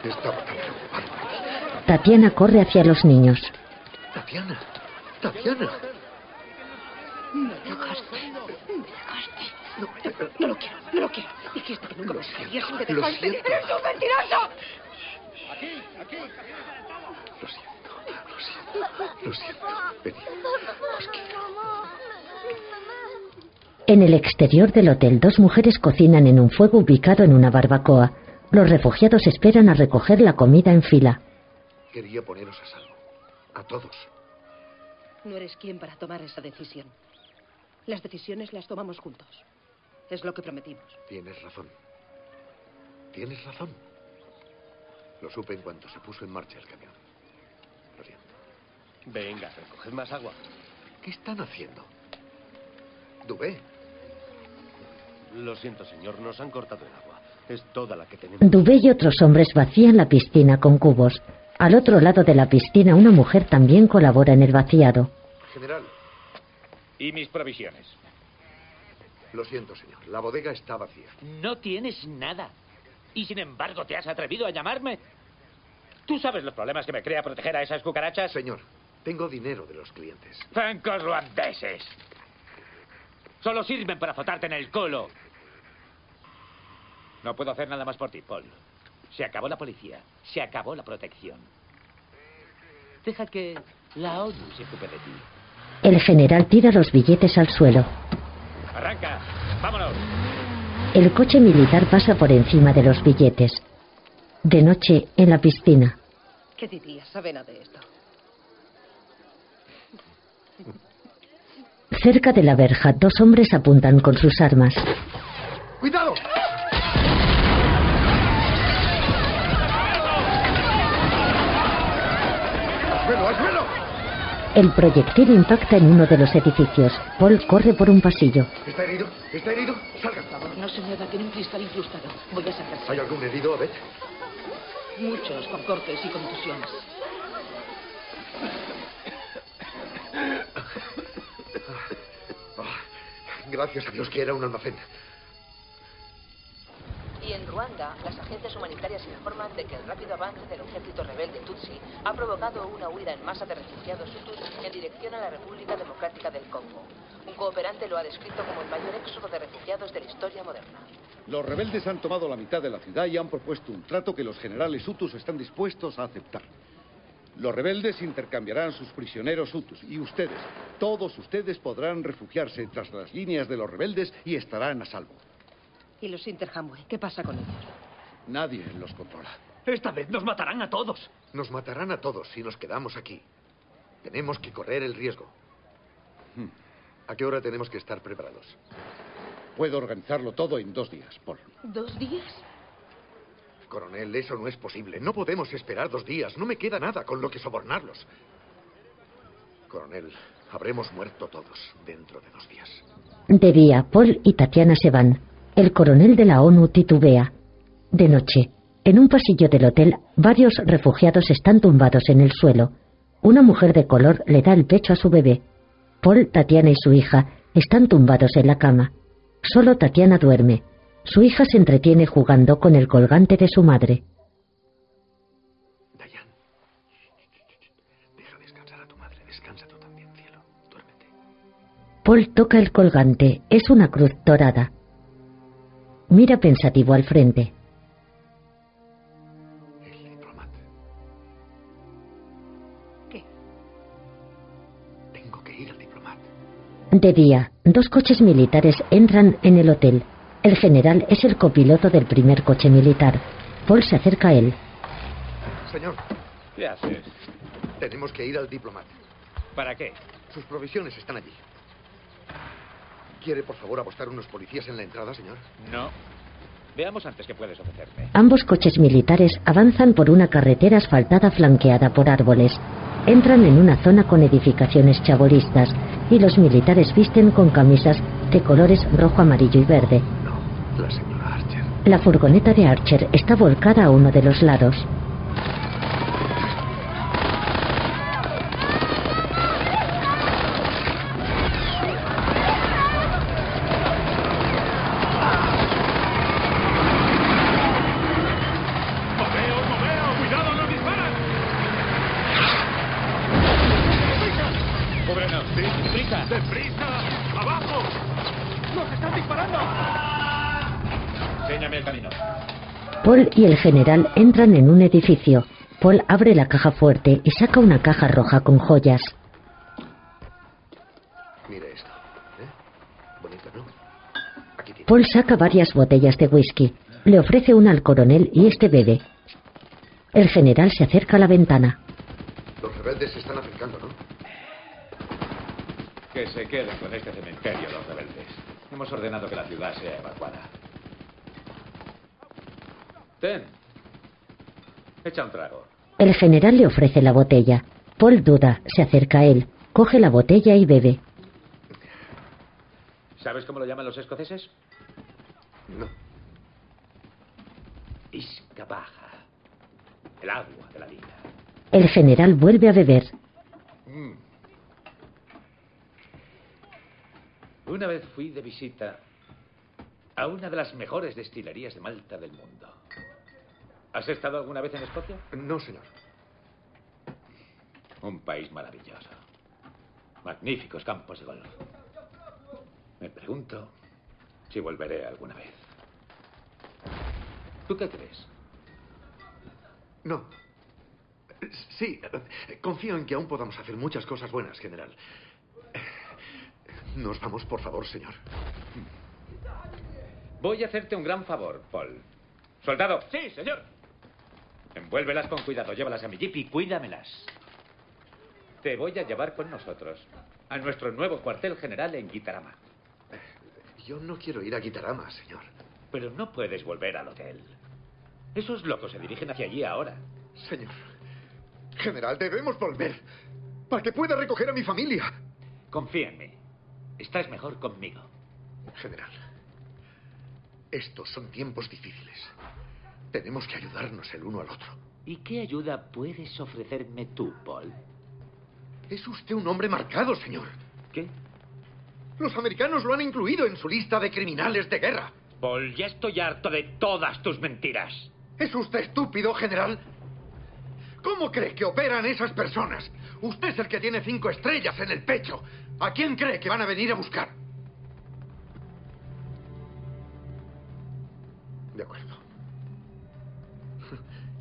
Estaba tan preocupado. Tatiana corre hacia los niños. Tatiana. Tatiana. Me dejaste. Me dejaste. No, no lo quiero, no lo quiero. Dijiste que nunca me dejarías y me lo dejaste. siento. ¡Eres un mentiroso! Aquí, aquí. Lo siento, lo siento. Lo siento. Venid. Os quiero. En el exterior del hotel, dos mujeres cocinan en un fuego ubicado en una barbacoa. Los refugiados esperan a recoger la comida en fila. Quería poneros a salvo. A todos. No eres quien para tomar esa decisión. Las decisiones las tomamos juntos. Es lo que prometimos. Tienes razón. Tienes razón. Lo supe en cuanto se puso en marcha el camión. Lo siento. Venga, recoged más agua. ¿Qué están haciendo? Dubé. Lo siento, señor, nos han cortado el agua. Es toda la que tenemos. Dubé y otros hombres vacían la piscina con cubos. Al otro lado de la piscina, una mujer también colabora en el vaciado. General, ¿Y mis provisiones? lo siento, señor. La bodega está vacía. No tienes nada. Y sin embargo, ¿te has atrevido a llamarme? ¿Tú sabes los problemas que me crea proteger a esas cucarachas? Señor, tengo dinero de los clientes. Francos ruandeses. Solo sirven para azotarte en el culo. No puedo hacer nada más por ti, Paul. Se acabó la policía. Se acabó la protección. Deja que la ONU se ocupe de ti. El general tira los billetes al suelo. Arranca. Vámonos. El coche militar pasa por encima de los billetes. De noche, en la piscina. ¿Qué dirías, Sabena, de esto? Cerca de la verja, dos hombres apuntan con sus armas. ¡Cuidado! ¡Al suelo, al suelo! El proyectil impacta en uno de los edificios. Paul corre por un pasillo. ¿Está herido? ¿Está herido? Salga. No se mueva, tiene un cristal incrustado. Voy a sacarse. ¿Hay algún herido, Abed? Muchos con cortes y contusiones. Gracias a Dios que era un almacén. Y en Ruanda, las agencias humanitarias informan de que el rápido avance del ejército rebelde Tutsi ha provocado una huida en masa de refugiados Hutus en dirección a la República Democrática del Congo. Un cooperante lo ha descrito como el mayor éxodo de refugiados de la historia moderna. Los rebeldes han tomado la mitad de la ciudad y han propuesto un trato que los generales hutus están dispuestos a aceptar. Los rebeldes intercambiarán sus prisioneros hutus y ustedes, todos ustedes podrán refugiarse tras las líneas de los rebeldes y estarán a salvo. ¿Y los Interhamwe? ¿Qué pasa con ellos? Nadie los controla. Esta vez nos matarán a todos. Nos matarán a todos si nos quedamos aquí. Tenemos que correr el riesgo. Hmm. ¿A qué hora tenemos que estar preparados? Puedo organizarlo todo en dos días, Paul. ¿Dos días? Coronel, eso no es posible. No podemos esperar dos días. No me queda nada con lo que sobornarlos. Coronel, habremos muerto todos dentro de dos días. De día, Paul y Tatiana se van. El coronel de la ONU titubea. De noche, en un pasillo del hotel, varios refugiados están tumbados en el suelo. Una mujer de color le da el pecho a su bebé. Paul, Tatiana y su hija están tumbados en la cama. Solo Tatiana duerme. Su hija se entretiene jugando con el colgante de su madre. Dayan. Deja descansar a tu madre. Descansa tú también, cielo. Duérmete. Paul toca el colgante. Es una cruz dorada. Mira pensativo al frente. De día, dos coches militares entran en el hotel. El general es el copiloto del primer coche militar. Paul se acerca a él. Señor, ¿Qué haces? tenemos que ir al diplomat. ¿Para qué? Sus provisiones están allí. ¿Quiere, por favor, apostar unos policías en la entrada, señor? No. Veamos antes qué puedes ofrecerme. Ambos coches militares avanzan por una carretera asfaltada flanqueada por árboles. Entran en una zona con edificaciones chabolistas y los militares visten con camisas de colores rojo, amarillo y verde. La señora Archer. La furgoneta de Archer está volcada a uno de los lados. Paul y el general entran en un edificio. Paul abre la caja fuerte y saca una caja roja con joyas. Mire esto. ¿eh? Bonito, ¿no? Aquí tiene. Paul saca varias botellas de whisky. Le ofrece una al coronel y este bebe. El general se acerca a la ventana. Los rebeldes se están acercando, ¿no? Que se queden con este cementerio los rebeldes. Hemos ordenado que la ciudad sea evacuada. Ten. Echa un trago. El general le ofrece la botella. Paul duda, se acerca a él, coge la botella y bebe. ¿Sabes cómo lo llaman los escoceses? No. Isca baja. El agua de la vida. El general vuelve a beber. Mm. Una vez fui de visita a una de las mejores destilerías de Malta del mundo. ¿Has estado alguna vez en Escocia? No, señor. Un país maravilloso. Magníficos campos de golf. Me pregunto si volveré alguna vez. ¿Tú qué crees? No. Sí, confío en que aún podamos hacer muchas cosas buenas, general. Nos vamos, por favor, señor. Voy a hacerte un gran favor, Paul. Soldado. Sí, señor. Envuélvelas con cuidado, llévalas a mi jeep y cuídamelas. Te voy a llevar con nosotros a nuestro nuevo cuartel general en Gitarama. Yo no quiero ir a Gitarama, señor. Pero no puedes volver al hotel. Esos locos se dirigen hacia allí ahora. Señor. General, debemos volver. Para que pueda recoger a mi familia. Confía en mí. Estás mejor conmigo. General. Estos son tiempos difíciles. Tenemos que ayudarnos el uno al otro. ¿Y qué ayuda puedes ofrecerme tú, Paul? Es usted un hombre marcado, señor. ¿Qué? Los americanos lo han incluido en su lista de criminales de guerra. Paul, ya estoy harto de todas tus mentiras. ¿Es usted estúpido, general? ¿Cómo cree que operan esas personas? Usted es el que tiene cinco estrellas en el pecho. ¿A quién cree que van a venir a buscar? De acuerdo.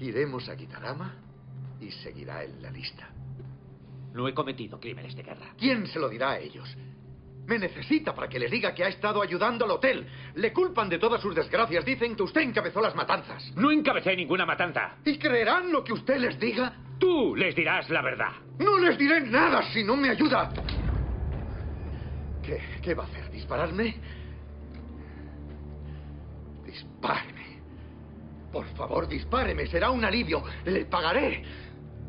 Iremos a Gitarama y seguirá en la lista. No he cometido crímenes de guerra. ¿Quién se lo dirá a ellos? Me necesita para que les diga que ha estado ayudando al hotel. Le culpan de todas sus desgracias. Dicen que usted encabezó las matanzas. No encabecé ninguna matanza. ¿Y creerán lo que usted les diga? Tú les dirás la verdad. No les diré nada si no me ayuda. ¿Qué, qué va a hacer? ¿Dispararme? Dispáreme. Por favor, dispáreme. Será un alivio. Le pagaré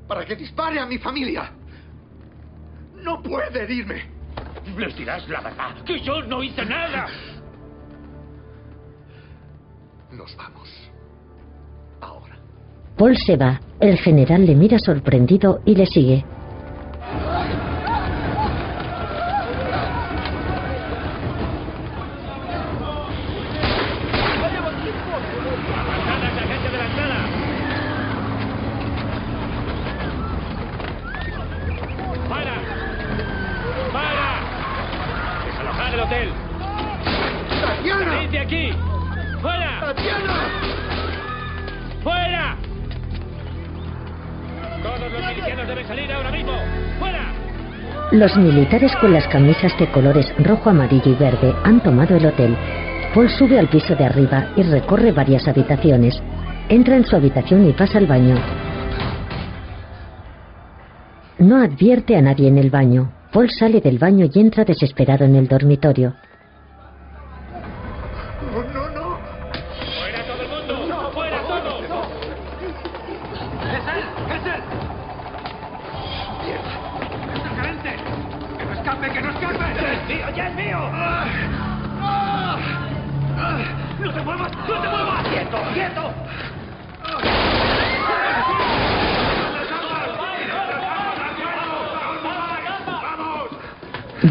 para que dispare a mi familia. No puede herirme. Les dirás la verdad, que yo no hice nada. Nos vamos. Ahora. Paul se va. El general le mira sorprendido y le sigue. Los militares con las camisas de colores rojo, amarillo y verde han tomado el hotel. Paul sube al piso de arriba y recorre varias habitaciones. Entra en su habitación y pasa al baño. No advierte a nadie en el baño. Paul sale del baño y entra desesperado en el dormitorio.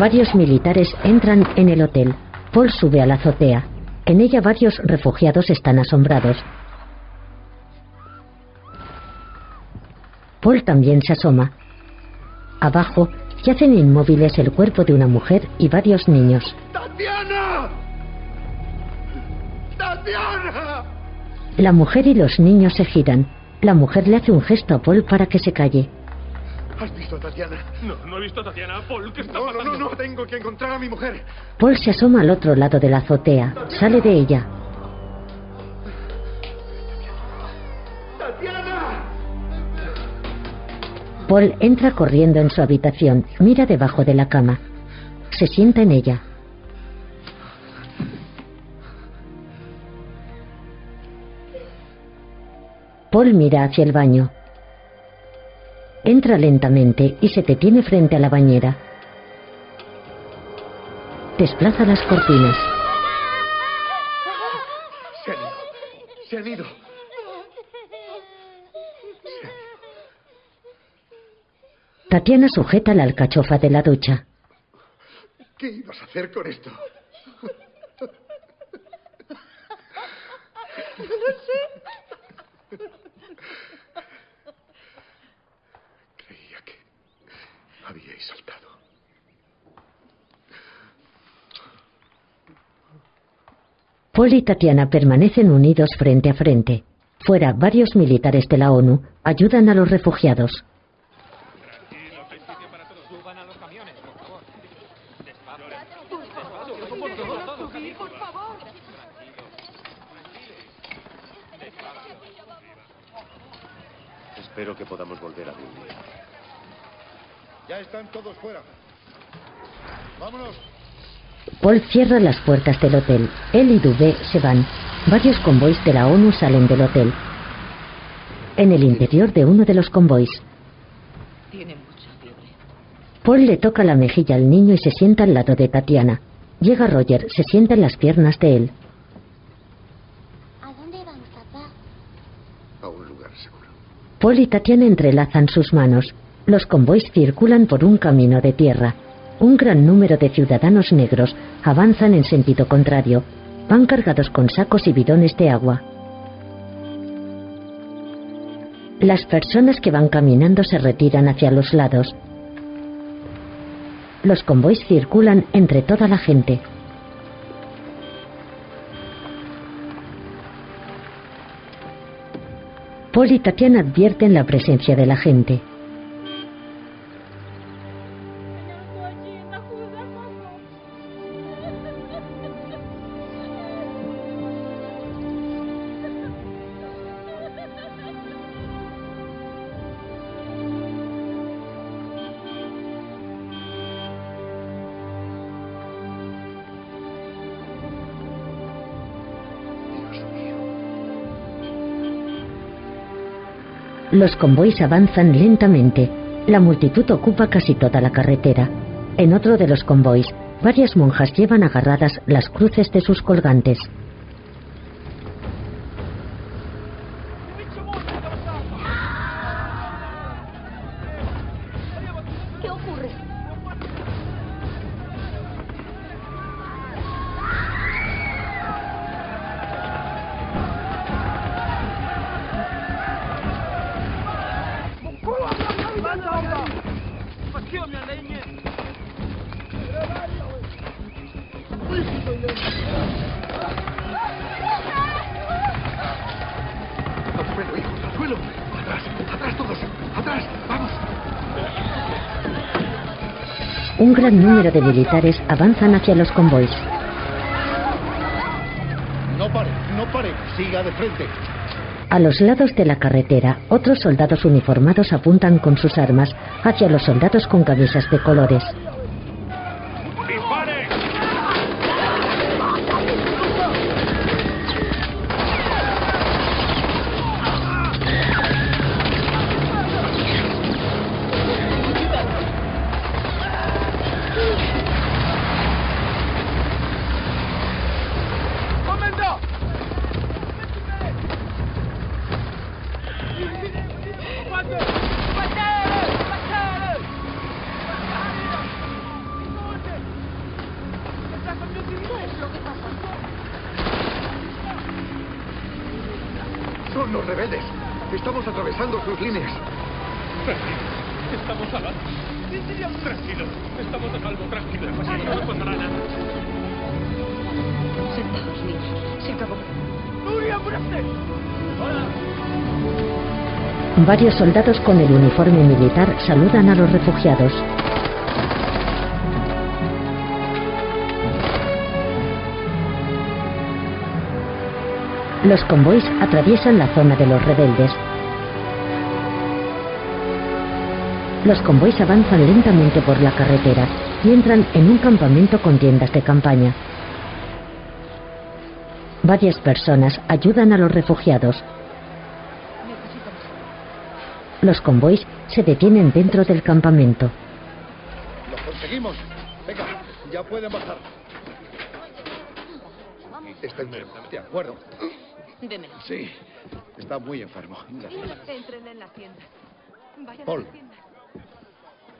Varios militares entran en el hotel. Paul sube a la azotea. En ella varios refugiados están asombrados. Paul también se asoma. Abajo yacen inmóviles el cuerpo de una mujer y varios niños. ¡Tatiana! ¡Tatiana! La mujer y los niños se giran. La mujer le hace un gesto a Paul para que se calle. ¿Has visto a Tatiana? No, no he visto a Tatiana. Paul, ¿qué está No, no, pasando? no, no. Tengo que encontrar a mi mujer. Paul se asoma al otro lado de la azotea. Sale de ella. ¡Tatiana! Paul entra corriendo en su habitación. Mira debajo de la cama. Se sienta en ella. Paul mira hacia el baño. Entra lentamente y se detiene frente a la bañera. Desplaza las cortinas. Se han ido. Se han ido. Tatiana sujeta la alcachofa de la ducha. ¿Qué ibas a hacer con esto? No lo sé. Creía que habíais saltado. Paul y Tatiana permanecen unidos frente a frente. Fuera, varios militares de la ONU ayudan a los refugiados. Suban a los camiones, por favor. por favor. Espero que podamos volver a reunir. Ya están todos fuera. Vámonos. Paul cierra las puertas del hotel. Él y Dubé se van. Varios convoys de la ONU salen del hotel. En el interior de uno de los convoys, Tiene mucha fiebre. Paul le toca la mejilla al niño y se sienta al lado de Tatiana. Llega Roger, se sienta en las piernas de él. ¿A dónde van, papá? A un lugar seguro. Paul y Tatiana entrelazan sus manos. Los convoys circulan por un camino de tierra. Un gran número de ciudadanos negros avanzan en sentido contrario. Van cargados con sacos y bidones de agua. Las personas que van caminando se retiran hacia los lados. Los convoys circulan entre toda la gente. Paul y Tatiana advierten la presencia de la gente. Los convoys avanzan lentamente. La multitud ocupa casi toda la carretera. En otro de los convoys, varias monjas llevan agarradas las cruces de sus colgantes. Gran número de militares avanzan hacia los convoys. No pare, no pare. Siga de frente. A los lados de la carretera, otros soldados uniformados apuntan con sus armas hacia los soldados con camisas de colores. Varios soldados con el uniforme militar saludan a los refugiados. Los convoys atraviesan la zona de los rebeldes. Los convoys avanzan lentamente por la carretera y entran en un campamento con tiendas de campaña. Varias personas ayudan a los refugiados. Los convoys se detienen dentro del campamento. Lo conseguimos. Venga, ya pueden bajar. Está enfermo. De acuerdo. Démelo. Sí, está muy enfermo. Entren en la tienda. Vayan Paul. a la tienda.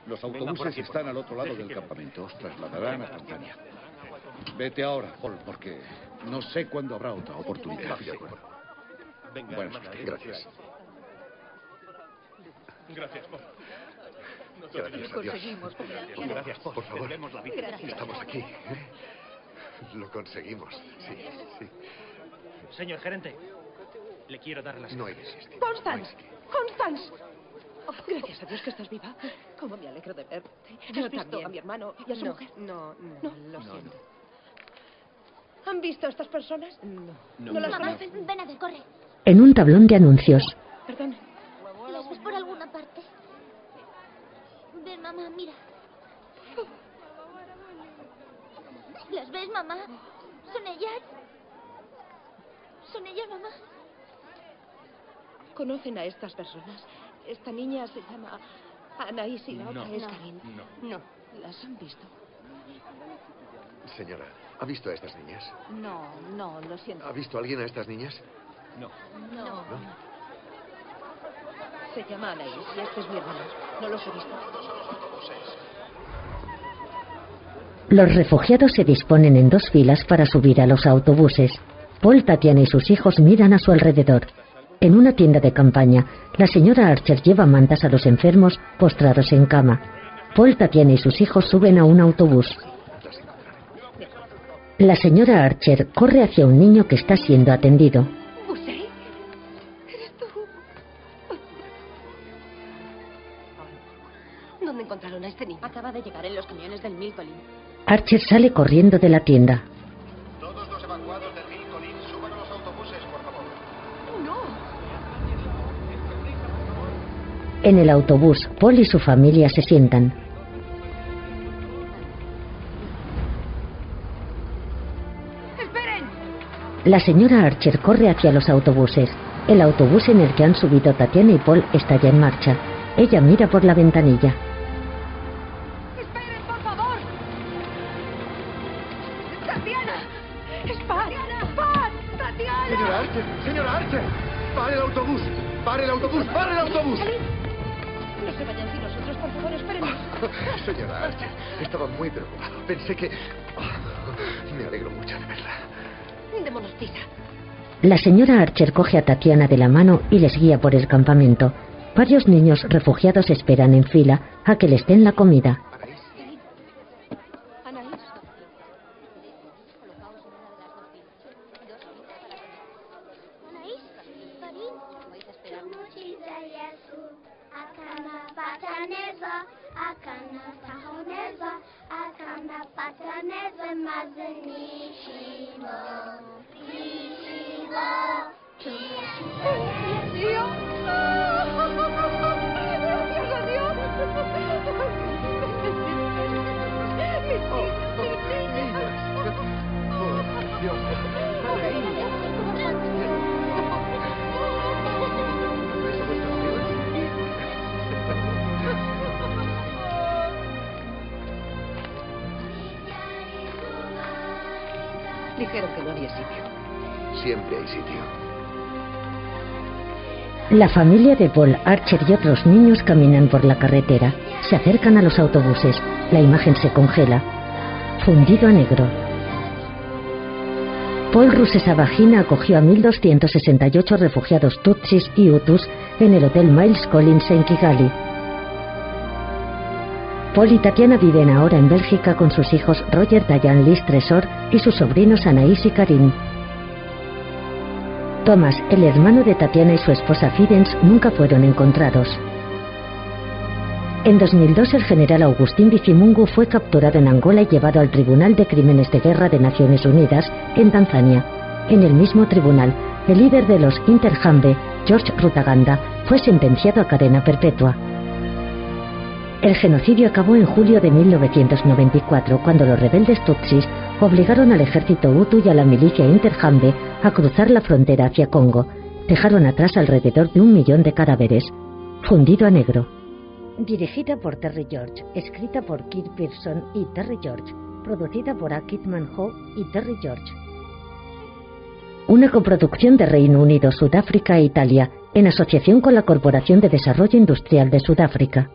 Los autobuses están al otro lado del campamento. Os trasladarán a Tanzania. Vete ahora, Paul, porque no sé cuándo habrá otra oportunidad. Venga, Bueno, gracias. Gracias. No te Gracias a Dios. Gracias. Gracias, por favor. Tendremos la vida. Gracias. Estamos aquí. ¿eh? Lo conseguimos. Sí, sí. Señor gerente, le quiero dar las No existe. Constance. Constance. Oh, gracias a Dios que estás viva. Cómo me alegro de verte. Yo ¿Has visto también. a mi hermano y a su No, mujer? no, no, No. lo siento. ¿Han visto a estas personas? No. ¿No las conocen? ven a ver, corre. En un tablón de anuncios, Perdón. ¿Las ves por parte? Ven, mamá, mira. ¿Las ves, mamá? ¿Son ellas? ¿Son ellas, mamá? ¿Conocen a estas personas? Esta niña se llama Anaís y la otra No. es No. Karin. No. ¿Las han visto? Señora, ¿ha visto a estas niñas? No, no, lo siento. ¿Ha visto a alguien a estas niñas? No. No. Los los refugiados se disponen en dos filas para subir a los autobuses. Paul, Tatiana y sus hijos miran a su alrededor. En una tienda de campaña, la señora Archer lleva mantas a los enfermos postrados en cama. Paul, Tatiana y sus hijos suben a un autobús. La señora Archer corre hacia un niño que está siendo atendido. Este niño? Acaba de llegar en los camiones del Milcolin. Archer sale corriendo de la tienda. Todos los evacuados del Mil Colín suban a los autobuses, por favor. No. En el autobús, Paul y su familia se sientan. ¡Esperen! La señora Archer corre hacia los autobuses. El autobús en el que han subido Tatiana y Paul está ya en marcha. Ella mira por la ventanilla. Autobús! ¡Pare el autobús! No se vayan sin nosotros, por favor, espérenos. <laughs> Señora Archer, estaba muy preocupado. Pensé que... Me alegro mucho de verla. Démonos prisa. La señora Archer coge a Tatiana de la mano y les guía por el campamento. Varios niños refugiados esperan en fila a que les den la comida. Patanezwa mazinishimo. Nishimo, ¡Tío! ¡Gracias a Dios! Dijeron que no había sitio. Siempre hay sitio. La familia de Paul, Archer y otros niños caminan por la carretera. Se acercan a los autobuses. La imagen se congela. Fundido a negro. Paul Rusesabagina acogió a 1.268 refugiados Tutsis y Hutus en el Hotel Miles Collins en Kigali. Paul y Tatiana viven ahora en Bélgica con sus hijos Roger, Diane, Liz, Tresor y sus sobrinos Anaís y Karim. Thomas, el hermano de Tatiana y su esposa Fidens, nunca fueron encontrados. En 2002 el general Agustín Bizimungu fue capturado en Angola y llevado al Tribunal de Crímenes de Guerra de Naciones Unidas en Tanzania. En el mismo tribunal, el líder de los Interhambe, George Rutaganda, fue sentenciado a cadena perpetua. El genocidio acabó en julio de 1994, cuando los rebeldes Tutsis obligaron al ejército Hutu y a la milicia Interhambe a cruzar la frontera hacia Congo. Dejaron atrás alrededor de un millón de cadáveres. Fundido a negro. Dirigida por Terry George, escrita por Kit Pearson y Terry George, producida por A. Kidman Ho y Terry George. Una coproducción de Reino Unido, Sudáfrica e Italia, en asociación con la Corporación de Desarrollo Industrial de Sudáfrica.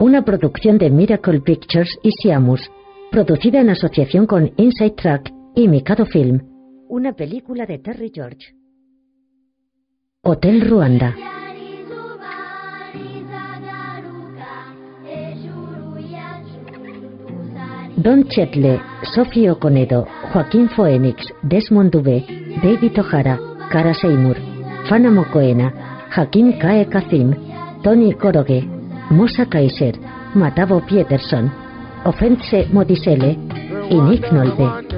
Una producción de Miracle Pictures y Siamus, producida en asociación con Inside Track y Mikado Film. Una película de Terry George. Hotel Ruanda. Don Chetle, Sophie Oconedo, Joaquín Phoenix, Desmond Dubé, David O'Hara, Cara Seymour, Fana Mokoena, Hakim Kae Kazim, Tony Koroge, Mosa Kaiser, Matavo Peterson, Offense Modisele y Nick Nolte.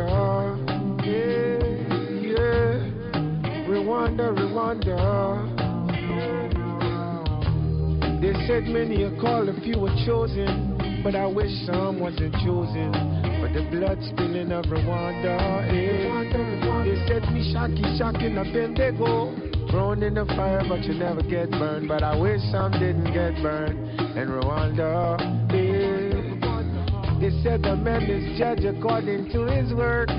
They said many are called, a few were chosen. But I wish some wasn't chosen. But the blood spilling of Rwanda. Eh. They said me shocky, shocking a Bendigo. Thrown in the fire, but you never get burned. But I wish some didn't get burned. In Rwanda. They said the man is judged according to his works.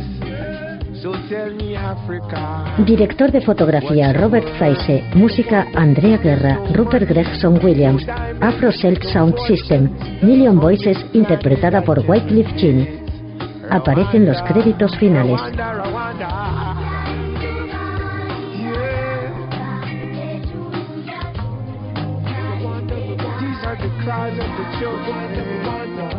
So tell me Africa. Director de fotografía Robert Fraise, música Andrea Guerra, Rupert Gregson Williams, Afro Celt Sound System, Million Voices interpretada por Wycliffe Jean. Aparecen los créditos finales. The cries of the children of Rwanda.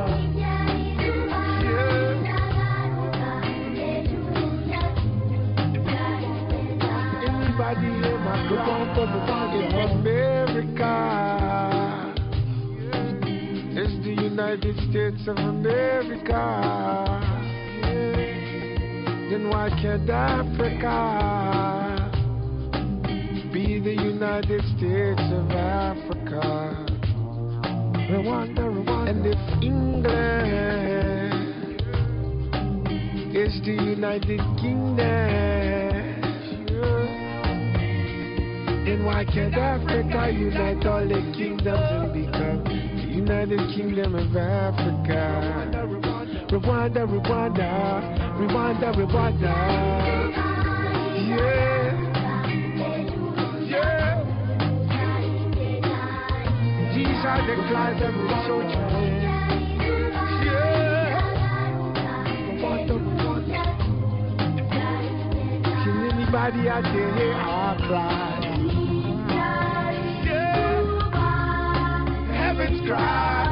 Anybody in my Rwanda, Rwanda, America. It's the United States of America. Then why can't Africa be the United States of Africa? Rwanda, Rwanda. And if England is the United Kingdom, then why can't Africa unite all the kingdoms and become the United Kingdom of Africa? Rwanda, Rwanda, Rwanda, Rwanda. Yeah. shall declare the glory. Yeah. What the fuck? Can anybody out there hear our cry? Yeah. Heaven's cry.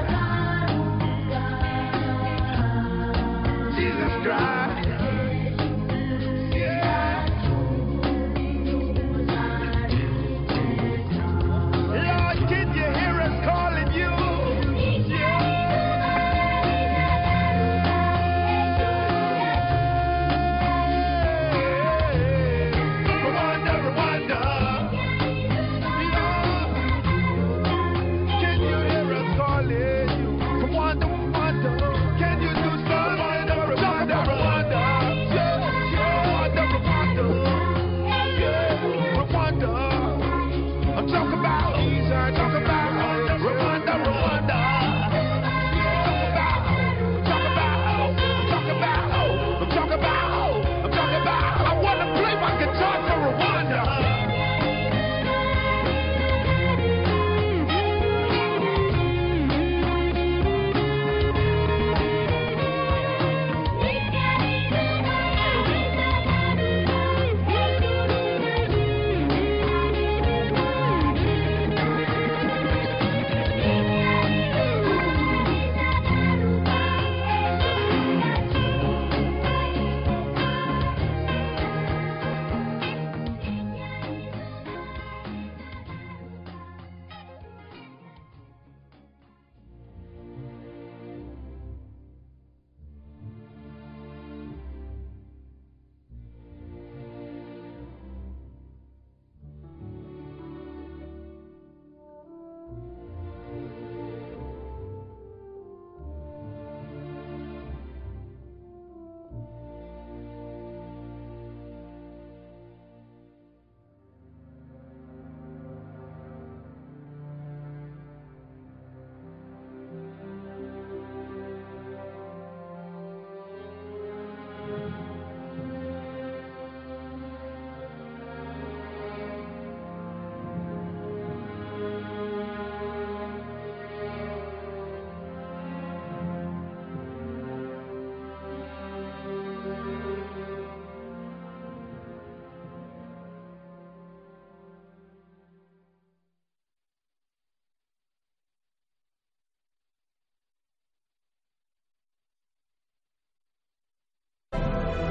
Jesus cry.